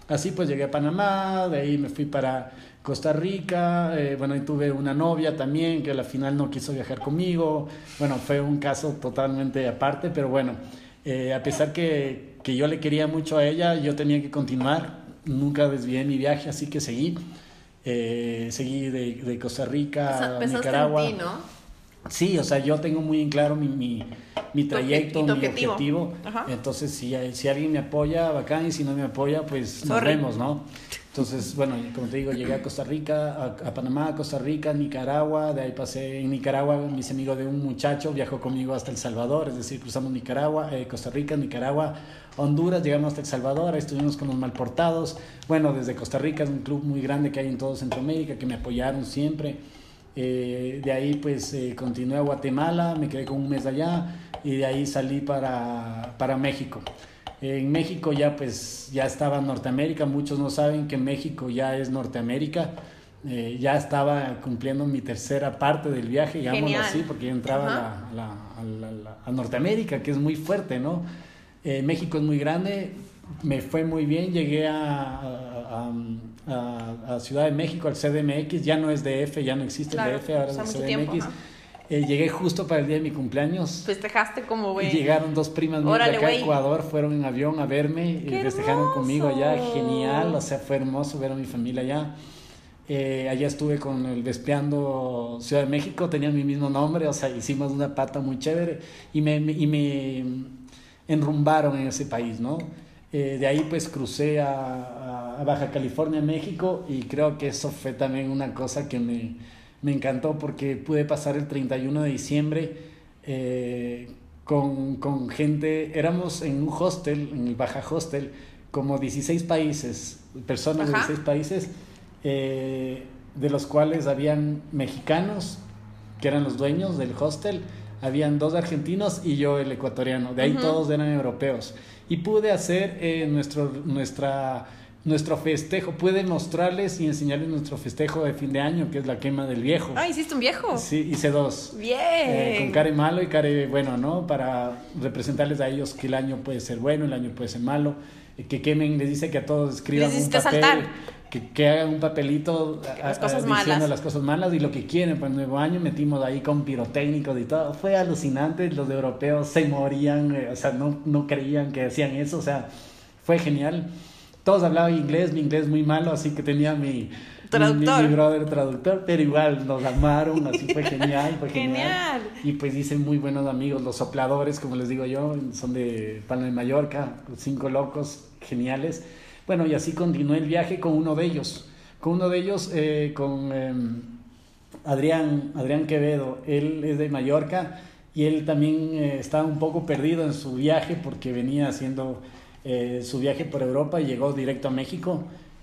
Así pues llegué a Panamá, de ahí me fui para Costa Rica, eh, bueno, y tuve una novia también que al final no quiso viajar conmigo, bueno, fue un caso totalmente aparte, pero bueno, eh, a pesar que, que yo le quería mucho a ella, yo tenía que continuar, nunca desvié mi viaje, así que seguí. Eh, seguí de, de, Costa Rica Nicaragua. En ti, ¿no? Sí, o sea, yo tengo muy en claro mi, mi, mi trayecto, mi objetivo. Entonces, si, si alguien me apoya, bacán, y si no me apoya, pues nos vemos, ¿no? Entonces, bueno, como te digo, llegué a Costa Rica, a, Panamá, a Costa Rica, Nicaragua, de ahí pasé en Nicaragua, mis amigos de un muchacho viajó conmigo hasta El Salvador, es decir, cruzamos Nicaragua, eh, Costa Rica, Nicaragua, Honduras, llegamos hasta El Salvador, ahí estuvimos con los malportados, bueno, desde Costa Rica es un club muy grande que hay en todo Centroamérica, que me apoyaron siempre. Eh, de ahí pues eh, continué a Guatemala, me quedé con un mes allá y de ahí salí para, para México. En México ya pues ya estaba Norteamérica, muchos no saben que México ya es Norteamérica. Eh, ya estaba cumpliendo mi tercera parte del viaje, digámoslo así, porque yo entraba a, Norteamérica, que es muy fuerte, ¿no? Eh, México es muy grande, me fue muy bien, llegué a, Ciudad de México, al CDMX, ya no es DF, ya no existe el DF, ahora es el CDMX. Eh, llegué justo para el día de mi cumpleaños. Festejaste como, güey. Llegaron dos primas mías de acá a Ecuador, fueron en avión a verme y festejaron conmigo allá. Genial, o sea, fue hermoso ver a mi familia allá. Eh, allá estuve con el Vespeando Ciudad de México, tenían mi mismo nombre, o sea, hicimos una pata muy chévere y me, y me enrumbaron en ese país, ¿no? Eh, de ahí pues crucé a, a Baja California, México y creo que eso fue también una cosa que me me encantó porque pude pasar el 31 de diciembre eh, con, con, gente, éramos en un hostel, en el Baja Hostel, como 16 países, personas de 16 países, eh, de los cuales habían mexicanos, que eran los dueños del hostel, habían dos argentinos y yo el ecuatoriano, de ahí todos eran europeos. Y pude hacer eh, nuestro, nuestra nuestro festejo, puede mostrarles y enseñarles nuestro festejo de fin de año, que es la quema del viejo. Ah, ¿hiciste un viejo? Sí, hice dos. Bien. Eh, con care malo y care bueno, ¿no? Para representarles a ellos que el año puede ser bueno, el año puede ser malo, que quemen, les dice que a todos escriban un papel, que, que, hagan un papelito las cosas diciendo malas. las cosas malas y lo que quieren para el nuevo año, metimos ahí con pirotécnicos y todo, fue alucinante, los europeos se morían, eh, o sea, no, no creían que hacían eso, o sea, fue genial todos hablaban inglés, mi inglés muy malo, así que tenía mi, traductor. Mi, brother traductor, pero igual nos amaron, así fue genial, fue genial. Y pues hice muy buenos amigos, los sopladores, como les digo yo, son de Palma de Mallorca, cinco locos geniales. Bueno, y así continué el viaje con uno de ellos, con uno de ellos, eh, con em, Adrián, Adrián Quevedo, él es de Mallorca y él también eh, estaba un poco perdido en su viaje porque venía haciendo eh, su viaje por Europa y llegó directo a México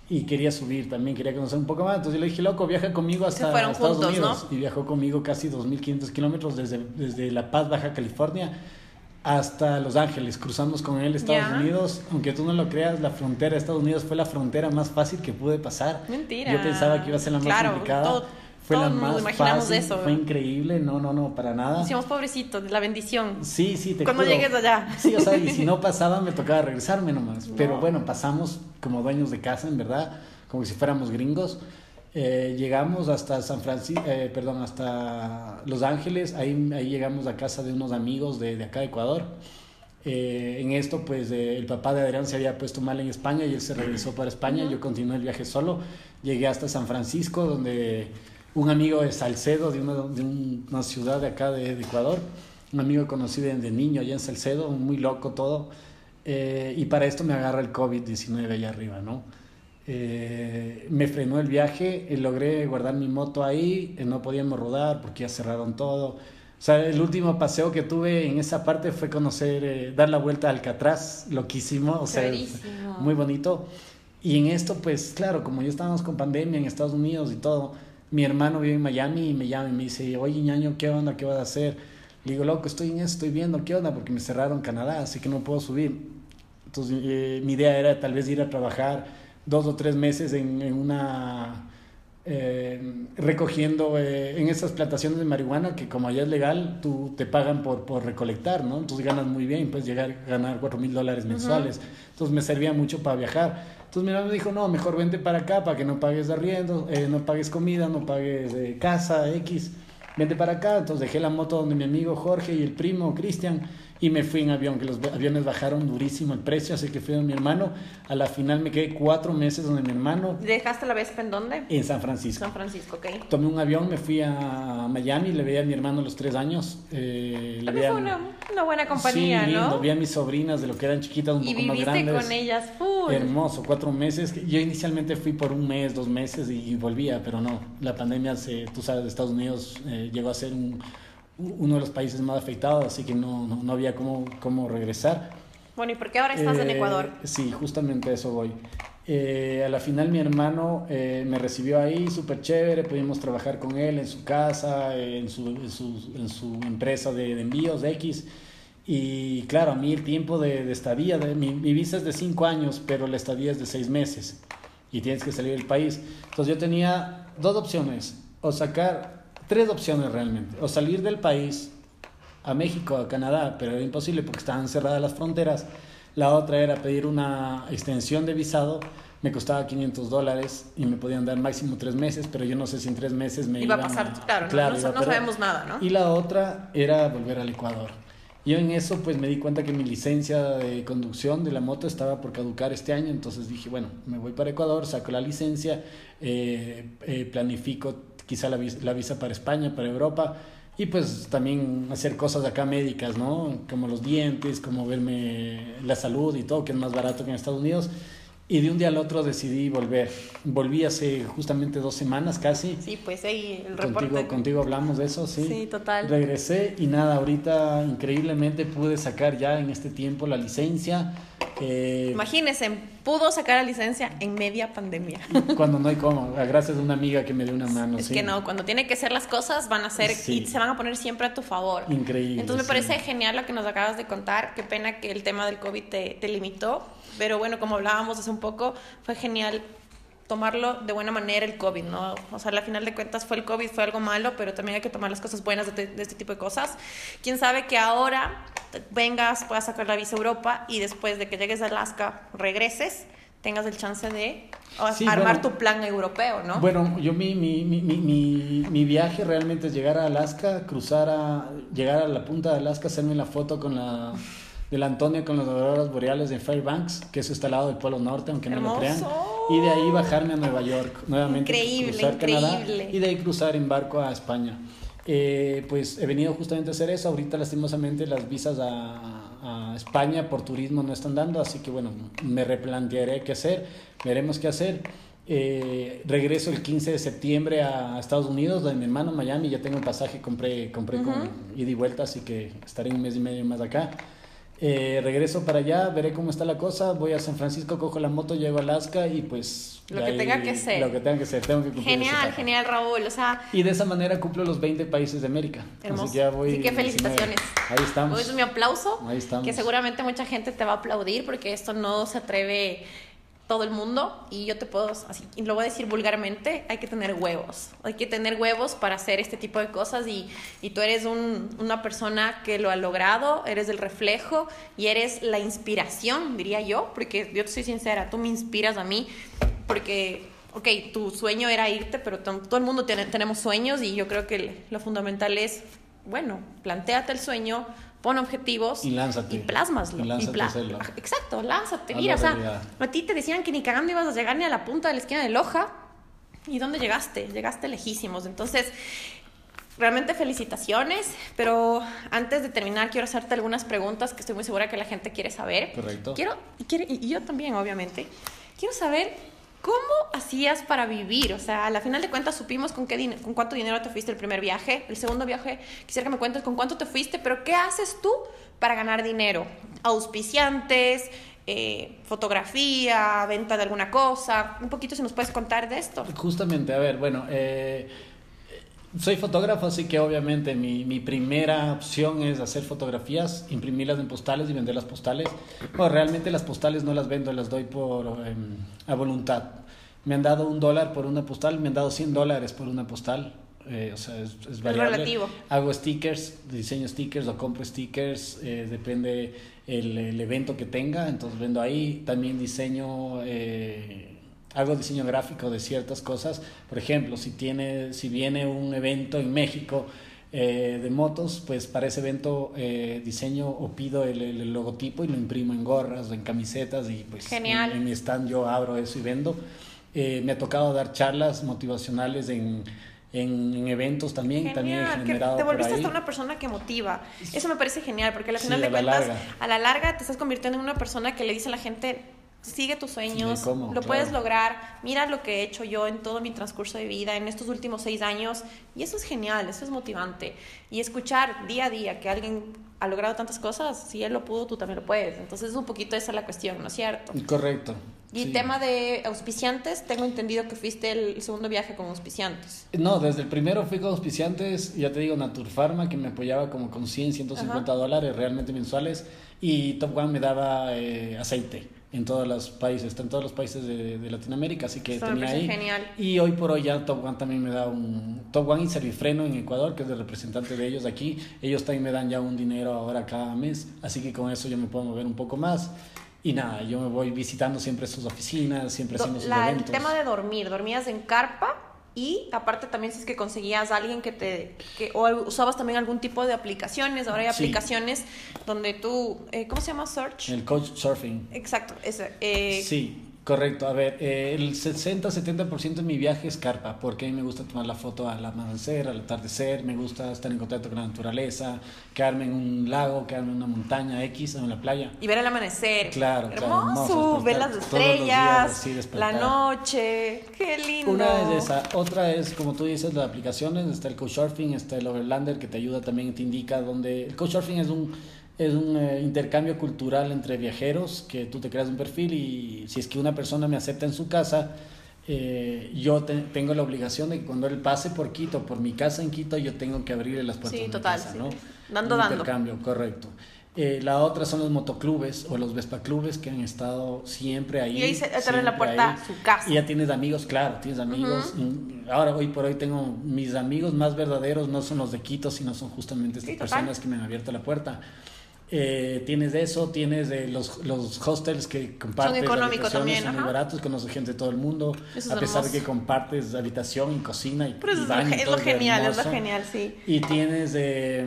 y quería subir también, quería conocer un poco más. Entonces yo le dije, loco, viaja conmigo hasta Estados Unidos. Y viajó conmigo casi 2.500 kilómetros desde, desde La Paz, Baja California, hasta Los Ángeles. Cruzamos con él Estados. Unidos. Aunque tú no lo creas, la frontera de Estados Unidos fue la frontera más fácil que pude pasar. Mentira. Yo pensaba que iba a ser la más Claro, complicada. todo- fue la todos nos más imaginamos fácil. eso. Fue increíble. No, no, no, para nada. Decíamos, pobrecito, la bendición. Sí, sí, te Cuando juro. llegues allá. Sí, o sea, y si no pasaba me tocaba regresarme nomás. Pero No. bueno, pasamos como dueños de casa, en verdad, como si fuéramos gringos. Eh, llegamos hasta San Francisco, perdón, hasta Los Ángeles. Ahí, ahí llegamos a casa de unos amigos de, de acá de Ecuador. Eh, en esto, pues eh, el papá de Adrián se había puesto mal en España y él se regresó para España. Yo continué el viaje solo. Llegué hasta San Francisco, donde un amigo de Salcedo, de una, de un- una ciudad de acá de, de Ecuador, un amigo conocido de, niño allá en Salcedo, muy loco todo. Eh, y para esto me agarra el COVID-19 allá arriba, ¿no? Eh, me frenó el viaje, eh, logré guardar mi moto ahí, eh, no podíamos rodar porque ya cerraron todo. O sea, el último paseo que tuve en esa parte fue conocer, dar la vuelta a Alcatraz, loquísimo, o sea, muy bonito. Y en esto, pues claro, como ya estábamos con pandemia en Estados Unidos y todo, mi hermano vive en Miami y me llama y me dice, oye ñaño, ¿qué onda? ¿Qué vas a hacer? Le digo, loco, estoy en eso, estoy viendo, ¿qué onda? Porque me cerraron Canadá, así que no puedo subir. Entonces, eh, mi idea era tal vez ir a trabajar dos o tres meses en, en una... eh, recogiendo eh, en esas plantaciones de marihuana que como allá es legal, tú te pagan por, por recolectar, ¿no? Entonces ganas muy bien, puedes llegar a ganar cuatro mil dólares mensuales. Entonces me servía mucho para viajar. Entonces mi hermano me dijo, no, mejor vente para acá para que no pagues arriendo, eh, no pagues comida, no pagues eh, casa, X. Vente para acá. Entonces dejé la moto donde mi amigo Jorge y el primo Cristian y me fui en avión, que los aviones bajaron durísimo el precio, así que fui con mi hermano. A la final me quedé cuatro meses donde mi hermano ¿Dejaste la Vespa en dónde? en San Francisco. San Francisco, ok. Tomé un avión, me fui a Miami, le veía a mi hermano a los tres años. Eh, le veía fue una, una buena compañía, sí, lindo. ¿no? Vi a mis sobrinas de lo que eran chiquitas, un Y poco más viviste grandes. con ellas full. Hermoso, cuatro meses. Yo inicialmente fui por un mes, dos meses y, y volvía, pero no. La pandemia, se, tú sabes, de Estados Unidos eh, llegó a ser un- uno de los países más afectados, así que no, no, no había cómo, cómo regresar. Bueno, ¿y por qué ahora estás en Eh, Ecuador? Sí, justamente a eso voy. Eh, a la final mi hermano eh, me recibió ahí, súper chévere, pudimos trabajar con él en su casa, eh, en su, en su, en su empresa de, de envíos de X. Y claro, a mí el tiempo de, de estadía, de, mi, mi visa es de cinco años, pero la estadía es de seis meses y tienes que salir del país. Entonces yo tenía dos opciones, o sacar, tres opciones realmente, o salir del país a México, a Canadá, pero era imposible porque estaban cerradas las fronteras. La otra era pedir una extensión de visado, me costaba 500 dólares y me podían dar máximo tres meses, pero yo no sé si en tres meses me Iba a pasar, claro, no- no, a sabemos nada, ¿no? Y la otra era volver al Ecuador. Yo en eso pues me di cuenta que mi licencia de conducción de la moto estaba por caducar este año, entonces dije, bueno, me voy para Ecuador, saco la licencia, eh, eh, planifico quizá la, la visa para España, para Europa y pues también hacer cosas acá médicas, ¿no? Como los dientes, como verme la salud y todo, que es más barato que en Estados Unidos. Y de un día al otro decidí volver. Volví hace justamente dos semanas casi. Sí, pues ahí el reporte. Contigo, contigo hablamos de eso, sí. Sí, total. Regresé y nada, ahorita increíblemente pude sacar ya en este tiempo la licencia. eh, Imagínense, pudo sacar la licencia en media pandemia. cuando no hay cómo, gracias a una amiga que me dio una mano. es sí. que no, cuando tiene que ser las cosas van a ser Sí. y se van a poner siempre a tu favor. Increíble. Entonces me sí. parece genial lo que nos acabas de contar. Qué pena que el tema del COVID te, te limitó. Pero bueno, como hablábamos hace un poco, fue genial tomarlo de buena manera el COVID, ¿no? O sea, al final de cuentas fue el COVID, fue algo malo, pero también hay que tomar las cosas buenas de, de este tipo de cosas. Quién sabe que ahora vengas, puedas sacar la visa a Europa y después de que llegues a Alaska, regreses, tengas el chance de Sí, armar bueno. tu plan europeo, ¿no? Bueno, yo mi, mi, mi, mi viaje realmente es llegar a Alaska, cruzar a, llegar a la punta de Alaska, hacerme la foto con la, de la Antonia con las auroras boreales de Fairbanks, que eso está al lado del Polo Norte, aunque no lo crean. Y de ahí bajarme a Nueva York, nuevamente Increíble, cruzar Canadá y de ahí cruzar en barco a España. Eh, pues he venido justamente a hacer eso. Ahorita lastimosamente las visas a, a España por turismo no están dando, así que bueno, me replantearé qué hacer, veremos qué hacer. Eh, regreso el 15 de septiembre a Estados Unidos, donde mi hermano Miami, ya tengo el pasaje, compré, compré con ida y vuelta, así que estaré un mes y medio más acá. Eh, regreso para allá, veré cómo está la cosa, voy a San Francisco, cojo la moto, llego a Alaska y pues... Lo que tenga que ser. Lo que tenga que ser, tengo que cumplir Genial, genial Raúl, o sea... Y de esa manera cumplo los 20 países de América. Hermoso. Así que, voy Así que felicitaciones. Ahí estamos. Hoy es mi aplauso. Ahí estamos. Que seguramente mucha gente te va a aplaudir porque esto no se atreve todo el mundo y yo te puedo, así, y lo voy a decir vulgarmente, hay que tener huevos, hay que tener huevos para hacer este tipo de cosas y, y tú eres un, una persona que lo ha logrado, eres el reflejo y eres la inspiración, diría yo, porque yo soy sincera, tú me inspiras a mí porque, ok, tu sueño era irte, pero todo el mundo tiene, tenemos sueños y yo creo que lo fundamental es, bueno, planteate el sueño, pon objetivos y lánzate. Y plásmaslo. Y lánzate Exacto, lánzate. Mira, o sea, a ti te decían que ni cagando ibas a llegar ni a la punta de la esquina de Loja. ¿Y dónde llegaste? Llegaste lejísimos. Entonces, realmente felicitaciones, pero antes de terminar quiero hacerte algunas preguntas que estoy muy segura que la gente quiere saber. Correcto. Quiero, y, quiere, y yo también, obviamente. Quiero saber ¿Cómo hacías para vivir? O sea, a la final de cuentas supimos con, qué con cuánto dinero te fuiste el primer viaje. El segundo viaje, quisiera que me cuentes con cuánto te fuiste, pero ¿qué haces tú para ganar dinero? Auspiciantes, eh, fotografía, venta de alguna cosa. Un poquito si nos puedes contar de esto. Justamente, a ver, bueno, eh, soy fotógrafo, así que obviamente mi, mi, primera opción es hacer fotografías, imprimirlas en postales y vender las postales. Bueno, realmente las postales no las vendo, las doy por em, a voluntad. Me han dado un dólar por una postal, me han dado 100 dólares por una postal. Eh, o sea, es, es variable. relativo. Hago stickers, diseño stickers o compro stickers, eh, depende el, el, evento que tenga, entonces vendo ahí. También diseño... Hago diseño gráfico de ciertas cosas. Por ejemplo, si, tiene, si viene un evento en México eh, de motos, pues para ese evento eh, diseño o pido el, logotipo y lo imprimo en gorras o en camisetas y pues Genial. En, mi stand yo abro eso y vendo. Eh, me ha tocado dar charlas motivacionales en, en, eventos también. Genial, también he generado te volviste hasta una persona que motiva. Eso me parece genial, porque al final de cuentas, a la larga te estás convirtiendo en una persona que le dice a la gente, sigue tus sueños, lo puedes lograr, mira lo que he hecho yo en todo mi transcurso de vida, en estos últimos seis años, y eso es genial, eso es motivante. Y escuchar día a día que alguien ha logrado tantas cosas, si él lo pudo, tú también lo puedes. Entonces es un poquito esa la cuestión, ¿no es cierto? Correcto. Y tema de auspiciantes, tengo entendido que fuiste el segundo viaje con auspiciantes. No, desde el primero fui con auspiciantes, ya te digo, Naturpharma, que me apoyaba como con 100, 150 dólares realmente mensuales, y Top One me daba eh, aceite en todos los países, está en todos los países de, de Latinoamérica, así que tenía ahí. Genial. Y hoy por hoy ya Top One también me da un Top One y Servifreno en Ecuador, que es el representante de ellos aquí. Ellos también me dan ya un dinero ahora cada mes, así que con eso yo me puedo mover un poco más. Y nada, yo me voy visitando siempre sus oficinas, siempre haciendo sus la, eventos. El tema de dormir, ¿dormías en carpa? Y aparte también si es que conseguías a alguien que te... Que, o usabas también algún tipo de aplicaciones. Ahora hay aplicaciones donde tú... Eh, ¿Cómo se llama? Search. El coach surfing. Exacto. Ese, eh, sí. Correcto, a ver, eh, el 60-70% de mi viaje es carpa, porque a mí me gusta tomar la foto al amanecer, al atardecer, me gusta estar en contacto con la naturaleza, quedarme en un lago, quedarme en una montaña X, en la playa. Y ver el amanecer. Claro, hermoso. ver las estrellas, la noche, qué lindo. Una es esa, otra es, como tú dices, las aplicaciones, está el Couchsurfing, está el Overlander que te ayuda también, te indica dónde... El Couchsurfing es un es un eh, intercambio cultural entre viajeros, que tú te creas un perfil y si es que una persona me acepta en su casa, eh, yo tengo la obligación de que cuando él pase por Quito, por mi casa en Quito, yo tengo que abrirle las puertas sí, de total, mi casa, ¿no? Dando, un dando. Intercambio, correcto. Eh, la otra son los motoclubes o los Vespaclubes que han estado siempre ahí. Y ahí se te la puerta a su casa. Y ya tienes amigos, claro, tienes amigos. Ahora, hoy por hoy, tengo mis amigos más verdaderos, no son los de Quito, sino son justamente estas personas que me han abierto la puerta. Eh, tienes de eso, tienes de los, los hostels que compartes. Son económicos también, Son muy baratos, conoces gente de todo el mundo. a pesar de que compartes habitación y cocina y, Pero y es, baño, lo, es lo genial, es lo genial, sí. Y tienes de.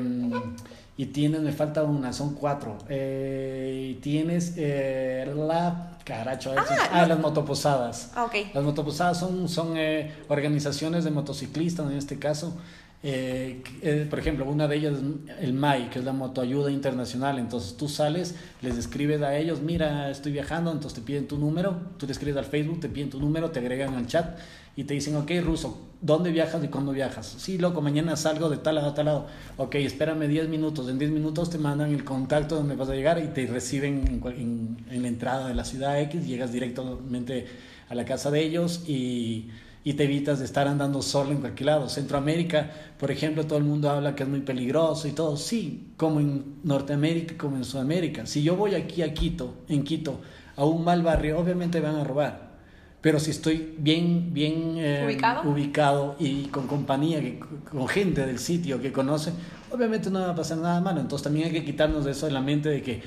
y tienes, me falta una, son cuatro. Eh, y tienes eh, la. Caracho, ah, ah las motoposadas. Ah, okay. Las motoposadas son, son eh, organizaciones de motociclistas en este caso Eh, eh, por ejemplo, una de ellas es el MAI, que es la Motoayuda Internacional. Entonces tú sales, les escribes a ellos, mira, estoy viajando, entonces te piden tu número, tú le escribes al Facebook, te piden tu número, te agregan al chat y te dicen, ok, Ruso, ¿dónde viajas y cuándo viajas? Sí, loco, mañana salgo de tal lado a tal lado. Ok, espérame 10 minutos. En 10 minutos te mandan el contacto donde vas a llegar y te reciben en, en la entrada de la ciudad X, llegas directamente a la casa de ellos y y te evitas de estar andando solo en cualquier lado. Centroamérica, por ejemplo, todo el mundo habla que es muy peligroso y todo. Sí, como en Norteamérica, como en Sudamérica. Si yo voy aquí a Quito, en Quito, a un mal barrio, obviamente van a robar. Pero si estoy bien, bien eh, ¿Ubicado? y con compañía, con gente del sitio que conoce, obviamente no va a pasar nada malo. Entonces también hay que quitarnos de eso de la mente de que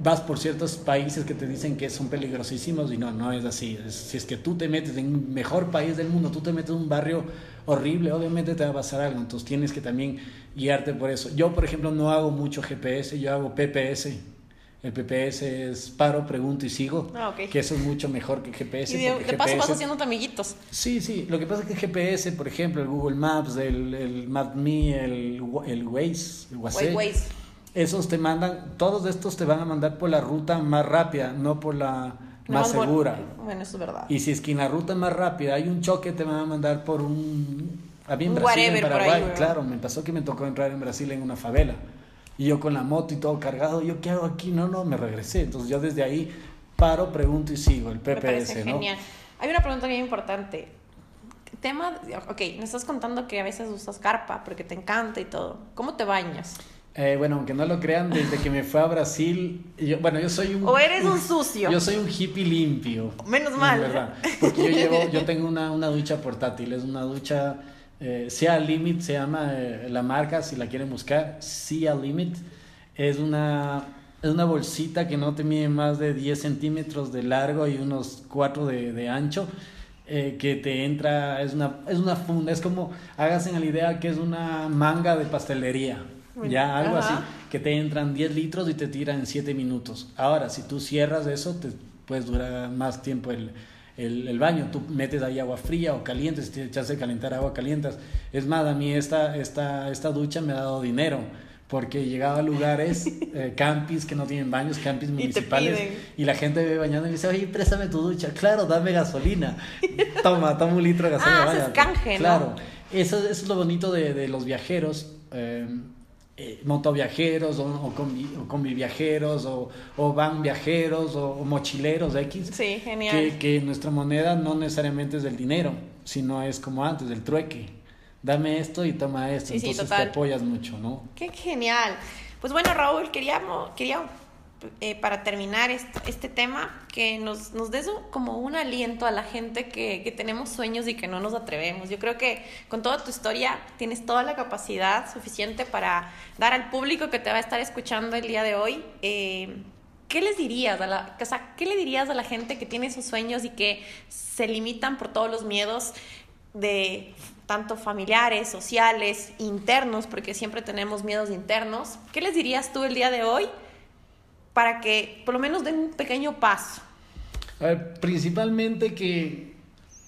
vas por ciertos países que te dicen que son peligrosísimos y no, no es así. si es que tú te metes en el mejor país del mundo, tú te metes en un barrio horrible, obviamente te va a pasar algo. Entonces tienes que también guiarte por eso. Yo, por ejemplo, no hago mucho GPS, yo hago PPS. El PPS es paro, pregunto y sigo. Ah, okay. Que eso es mucho mejor que GPS. Y de, paso vas haciendo amiguitos. Sí, sí. Lo que pasa es que GPS, por ejemplo, el Google Maps, el, el MapMe, el, el Waze, el Waze, Waze esos te mandan, todos estos te van a mandar por la ruta más rápida, no por la más segura. Bueno, eso es verdad. Y si es que en la ruta más rápida hay un choque, te van a mandar por un... En Brasil, en Paraguay, claro, me pasó que me tocó entrar en Brasil en una favela. Y yo con la moto y todo cargado, ¿yo qué hago aquí? No, no, me regresé. Entonces yo desde ahí paro, pregunto y sigo, el PPS, me Genial. Hay una pregunta bien importante. Tema, ok, me estás contando que a veces usas carpa porque te encanta y todo. ¿Cómo te bañas? Eh, bueno, aunque no lo crean, desde que me fue a Brasil, yo, bueno, yo soy un... O eres un, sucio. Yo soy un hippie limpio. Menos mal. verdad. Porque yo llevo, yo tengo una, una ducha portátil, es una ducha, eh, Sea Limit se llama eh, la marca, si la quieren buscar, Sea Limit. Es una, es una bolsita que no te mide más de 10 centímetros de largo y unos 4 de, de ancho. Eh, que te entra, es una, es una funda, es como, háganse la idea que es una manga de pastelería. Ya, algo así, que te entran 10 litros y te tiran en 7 minutos. Ahora, si tú cierras eso, te puedes durar más tiempo el, el, el, baño. Tú metes ahí agua fría o caliente, si te echas a calentar agua caliente. Es más, a mí esta, esta, esta ducha me ha dado dinero. Porque he llegado a lugares, eh, campis que no tienen baños, campis municipales, y, la gente ve bañando y me dice, oye, préstame tu ducha. Claro, dame gasolina. toma, toma un litro de gasolina. Ah, es canje, Claro, eso, eso, es lo bonito de, de los viajeros. Eh, eh, motoviajeros o, o, combi, viajeros o, o, van viajeros o, mochileros X. Sí, genial. Que, que, nuestra moneda no necesariamente es del dinero, sino es como antes, del trueque. Dame esto y toma esto. Entonces te apoyas mucho, ¿no? Qué genial. Pues bueno, Raúl, queríamos, quería eh, para terminar este, tema, que nos, nos des como un aliento a la gente que, que, tenemos sueños y que no nos atrevemos. Yo creo que con toda tu historia tienes toda la capacidad suficiente para dar al público que te va a estar escuchando el día de hoy. Eh, ¿Qué les dirías a la, o sea, qué le dirías a la gente que tiene esos sueños y que se limitan por todos los miedos de tanto familiares, sociales, internos, porque siempre tenemos miedos internos? ¿Qué les dirías tú el día de hoy? Para que por lo menos den un pequeño paso? A ver, principalmente que,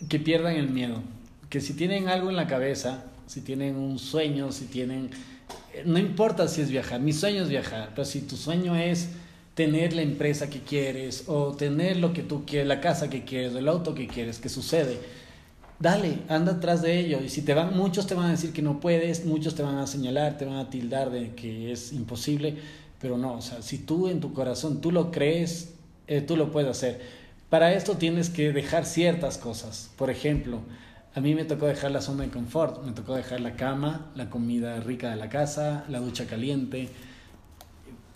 que pierdan el miedo, que si tienen algo en la cabeza, si tienen un sueño, si tienen... No importa si es viajar, mi sueño es viajar, pero si tu sueño es tener la empresa que quieres o tener lo que tú quieres, la casa que quieres, el auto que quieres, ¿qué sucede? Dale, anda atrás de ello. Y si te van, muchos te van a decir que no puedes, muchos te van a señalar, te van a tildar de que es imposible. Pero no, o sea, si tú en tu corazón tú lo crees, eh, tú lo puedes hacer. Para esto tienes que dejar ciertas cosas. Por ejemplo, a mí me tocó dejar la zona de confort, me tocó dejar la cama, la comida rica de la casa, la ducha caliente.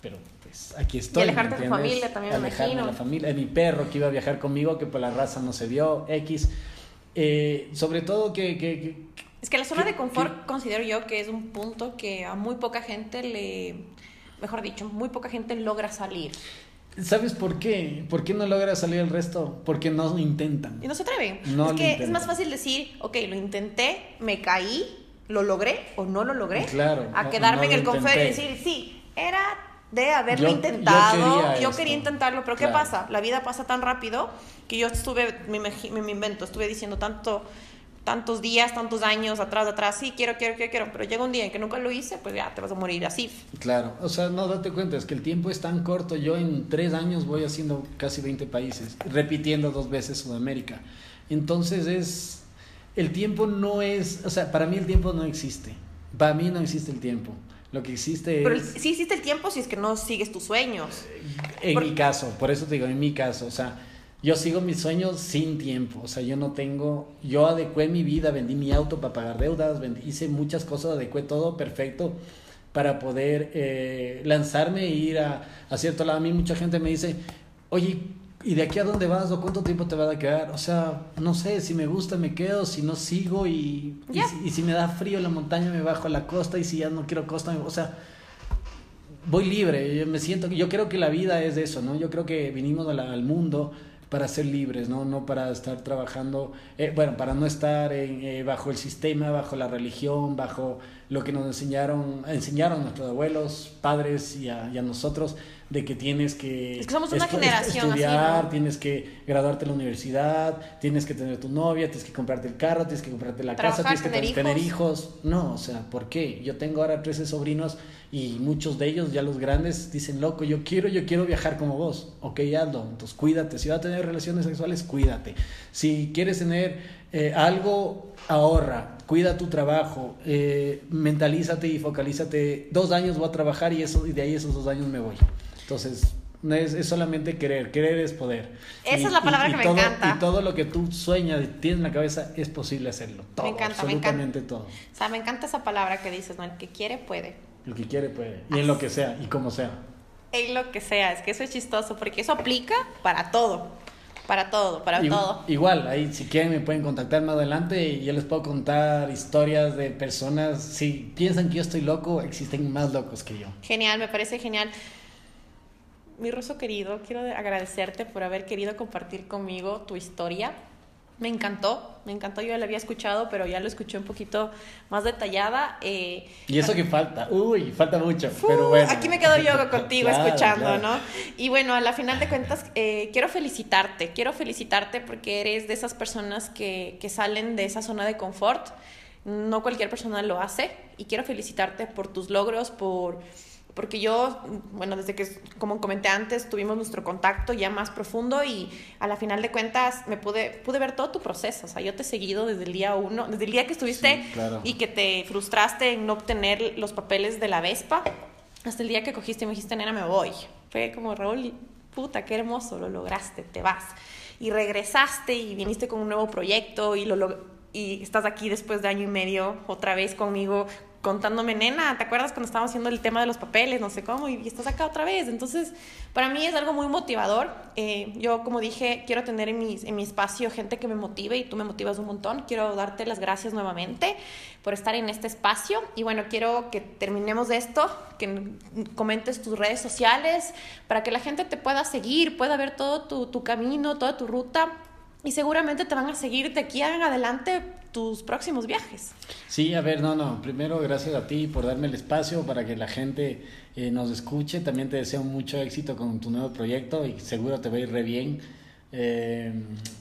Pero pues aquí estoy. Y alejarte de tu familia también, Alejarme de la familia, de mi perro que iba a viajar conmigo, que por la raza no se dio, X. Eh, sobre todo que, que, Es que la zona de confort considero yo que es un punto que a muy poca gente le mejor dicho, muy poca gente logra salir. ¿Sabes por qué? ¿Por qué no logra salir el resto? Porque no lo intentan. Y no se atreven. es que es más fácil decir, ok, lo intenté, me caí, lo logré o no lo logré. Claro. A quedarme en el confort y decir, sí, era de haberlo intentado. Yo quería, intentarlo, pero ¿qué pasa? La vida pasa tan rápido que yo estuve, me, me invento, estuve diciendo tanto tantos días, tantos años atrás, atrás, sí, quiero, quiero, quiero, quiero, pero llega un día en que nunca lo hice, pues ya te vas a morir así. Claro, o sea, no, date cuenta, es que el tiempo es tan corto, yo en tres años voy haciendo casi 20 países, repitiendo dos veces Sudamérica. Entonces es, el tiempo no es, o sea, para mí el tiempo no existe, para mí no existe el tiempo. Lo que existe Pero es... sí existe el tiempo si es que no sigues tus sueños. En mi caso, por eso te digo, en mi caso, o sea, yo sigo mis sueños sin tiempo, o sea, yo no tengo, yo adecué mi vida, vendí mi auto para pagar deudas, vendí- hice muchas cosas, adecué todo perfecto para poder eh, lanzarme e ir a, a cierto lado. A mí mucha gente me dice, oye, ¿y de aquí a dónde vas o cuánto tiempo te va a quedar? O sea, no sé, si me gusta me quedo, si no sigo y, y si, y si me da frío la montaña me bajo a la costa y si ya no quiero costa, me- o sea voy libre, yo me siento, yo creo que la vida es eso, ¿no? Yo creo que vinimos la- al mundo para ser libres, ¿no? No para estar trabajando, eh, bueno, para no estar en, eh, bajo el sistema, bajo la religión, bajo lo que nos enseñaron, enseñaron nuestros abuelos, padres y a, y a nosotros, de que tienes que, Es que somos una estu- generación así, estudiar, ¿no? tienes que graduarte en la universidad, tienes que tener tu novia, tienes que comprarte el carro, tienes que comprarte la casa, tienes que tener tener hijos. hijos. No, o sea, ¿por qué? Yo tengo ahora 13 sobrinos y muchos de ellos, ya los grandes, dicen, loco, yo quiero, yo quiero viajar como vos. Ok, hazlo. Entonces, cuídate. Si vas a tener relaciones sexuales, cuídate. Si quieres tener eh, algo, ahorra. Cuida tu trabajo. eh, mentalízate y focalízate. Dos años voy a trabajar y, eso, y de ahí esos dos años me voy. Entonces, no es, es solamente querer. Querer es poder. Esa Y- es la y- palabra y que me todo- encanta. Y todo lo que tú sueñas y tienes en la cabeza es posible hacerlo. Todo, encanta, me encanta. absolutamente todo. O sea, me encanta esa palabra que dices, ¿no? El que quiere, puede. El que quiere puede. Y en lo que sea, y como sea. En lo que sea, es que eso es chistoso, porque eso aplica para todo. Para todo, para todo. Igual, ahí si quieren me pueden contactar más adelante y yo les puedo contar historias de personas. Si piensan que yo estoy loco, existen más locos que yo. Genial, me parece genial. Mi Rosso querido, quiero de- agradecerte por haber querido compartir conmigo tu historia. Me encantó, me encantó. Yo la había escuchado, pero ya lo escuché un poquito más detallada. eh, Y eso que falta, uy, falta mucho, pero bueno. Aquí me quedo yo contigo Claro, escuchando, claro. ¿no? Y bueno, a la final de cuentas, eh, quiero felicitarte, quiero felicitarte porque eres de esas personas que, que salen de esa zona de confort. No cualquier persona lo hace y quiero felicitarte por tus logros, por... Porque yo, bueno, desde que, como comenté antes, tuvimos nuestro contacto ya más profundo y a la final de cuentas me pude, pude ver todo tu proceso. O sea, yo te he seguido desde el día uno, desde el día que estuviste Sí, claro. y que te frustraste en no obtener los papeles de la Vespa hasta el día que cogiste y me dijiste, nena, me voy. Fue como, Raúl, puta, qué hermoso, lo lograste, te vas. Y regresaste y viniste con un nuevo proyecto y, lo, log- y estás aquí después de año y medio otra vez conmigo contándome, nena, ¿te acuerdas cuando estábamos haciendo el tema de los papeles? No sé cómo, y estás acá otra vez. Entonces, para mí es algo muy motivador. Eh, yo, como dije, quiero tener en mi, en mi espacio gente que me motive y tú me motivas un montón. Quiero darte las gracias nuevamente por estar en este espacio. Y bueno, quiero que terminemos de esto, que comentes tus redes sociales para que la gente te pueda seguir, pueda ver todo tu, tu camino, toda tu ruta. Y seguramente te van a seguir de aquí en adelante tus próximos viajes. Sí, a ver, no, no. Primero, gracias a ti por darme el espacio para que la gente eh, nos escuche. También te deseo mucho éxito con tu nuevo proyecto y seguro te va a ir re bien. Eh,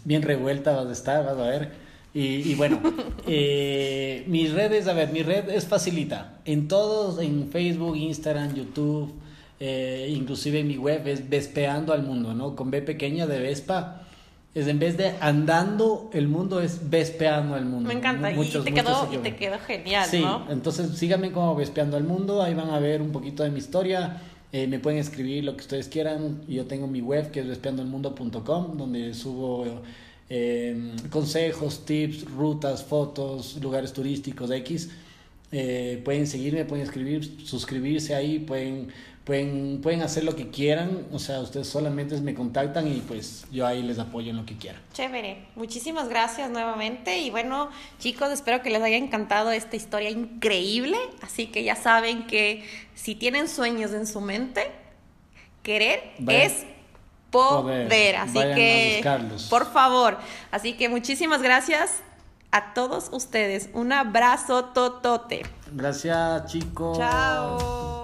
bien revuelta vas a estar, vas a ver. Y, y bueno, eh, mis redes, a ver, mi red es facilita. En todos, en Facebook, Instagram, YouTube, inclusive en mi web es Vespeando al Mundo, ¿no? Con B pequeña de Vespa. Es en vez de andando el mundo, es vespeando el mundo. Me encanta. Muchos, y, te quedó, y te quedó genial, Sí, ¿no? entonces síganme como Vespeando al Mundo, ahí van a ver un poquito de mi historia, eh, me pueden escribir lo que ustedes quieran, yo tengo mi web que es vespeandoalmundo.com, donde subo eh, consejos, tips, rutas, fotos, lugares turísticos X. Eh, pueden seguirme, pueden escribir, suscribirse ahí, pueden, pueden, pueden hacer lo que quieran, o sea, ustedes solamente me contactan y pues yo ahí les apoyo en lo que quieran. Chévere. Muchísimas gracias nuevamente. Y bueno, chicos, espero que les haya encantado esta historia increíble. Así que ya saben que si tienen sueños en su mente, querer es poder. Poder. Así Vayan que, por favor. Así que muchísimas gracias a todos ustedes. Un abrazo totote. Gracias chicos. Chao.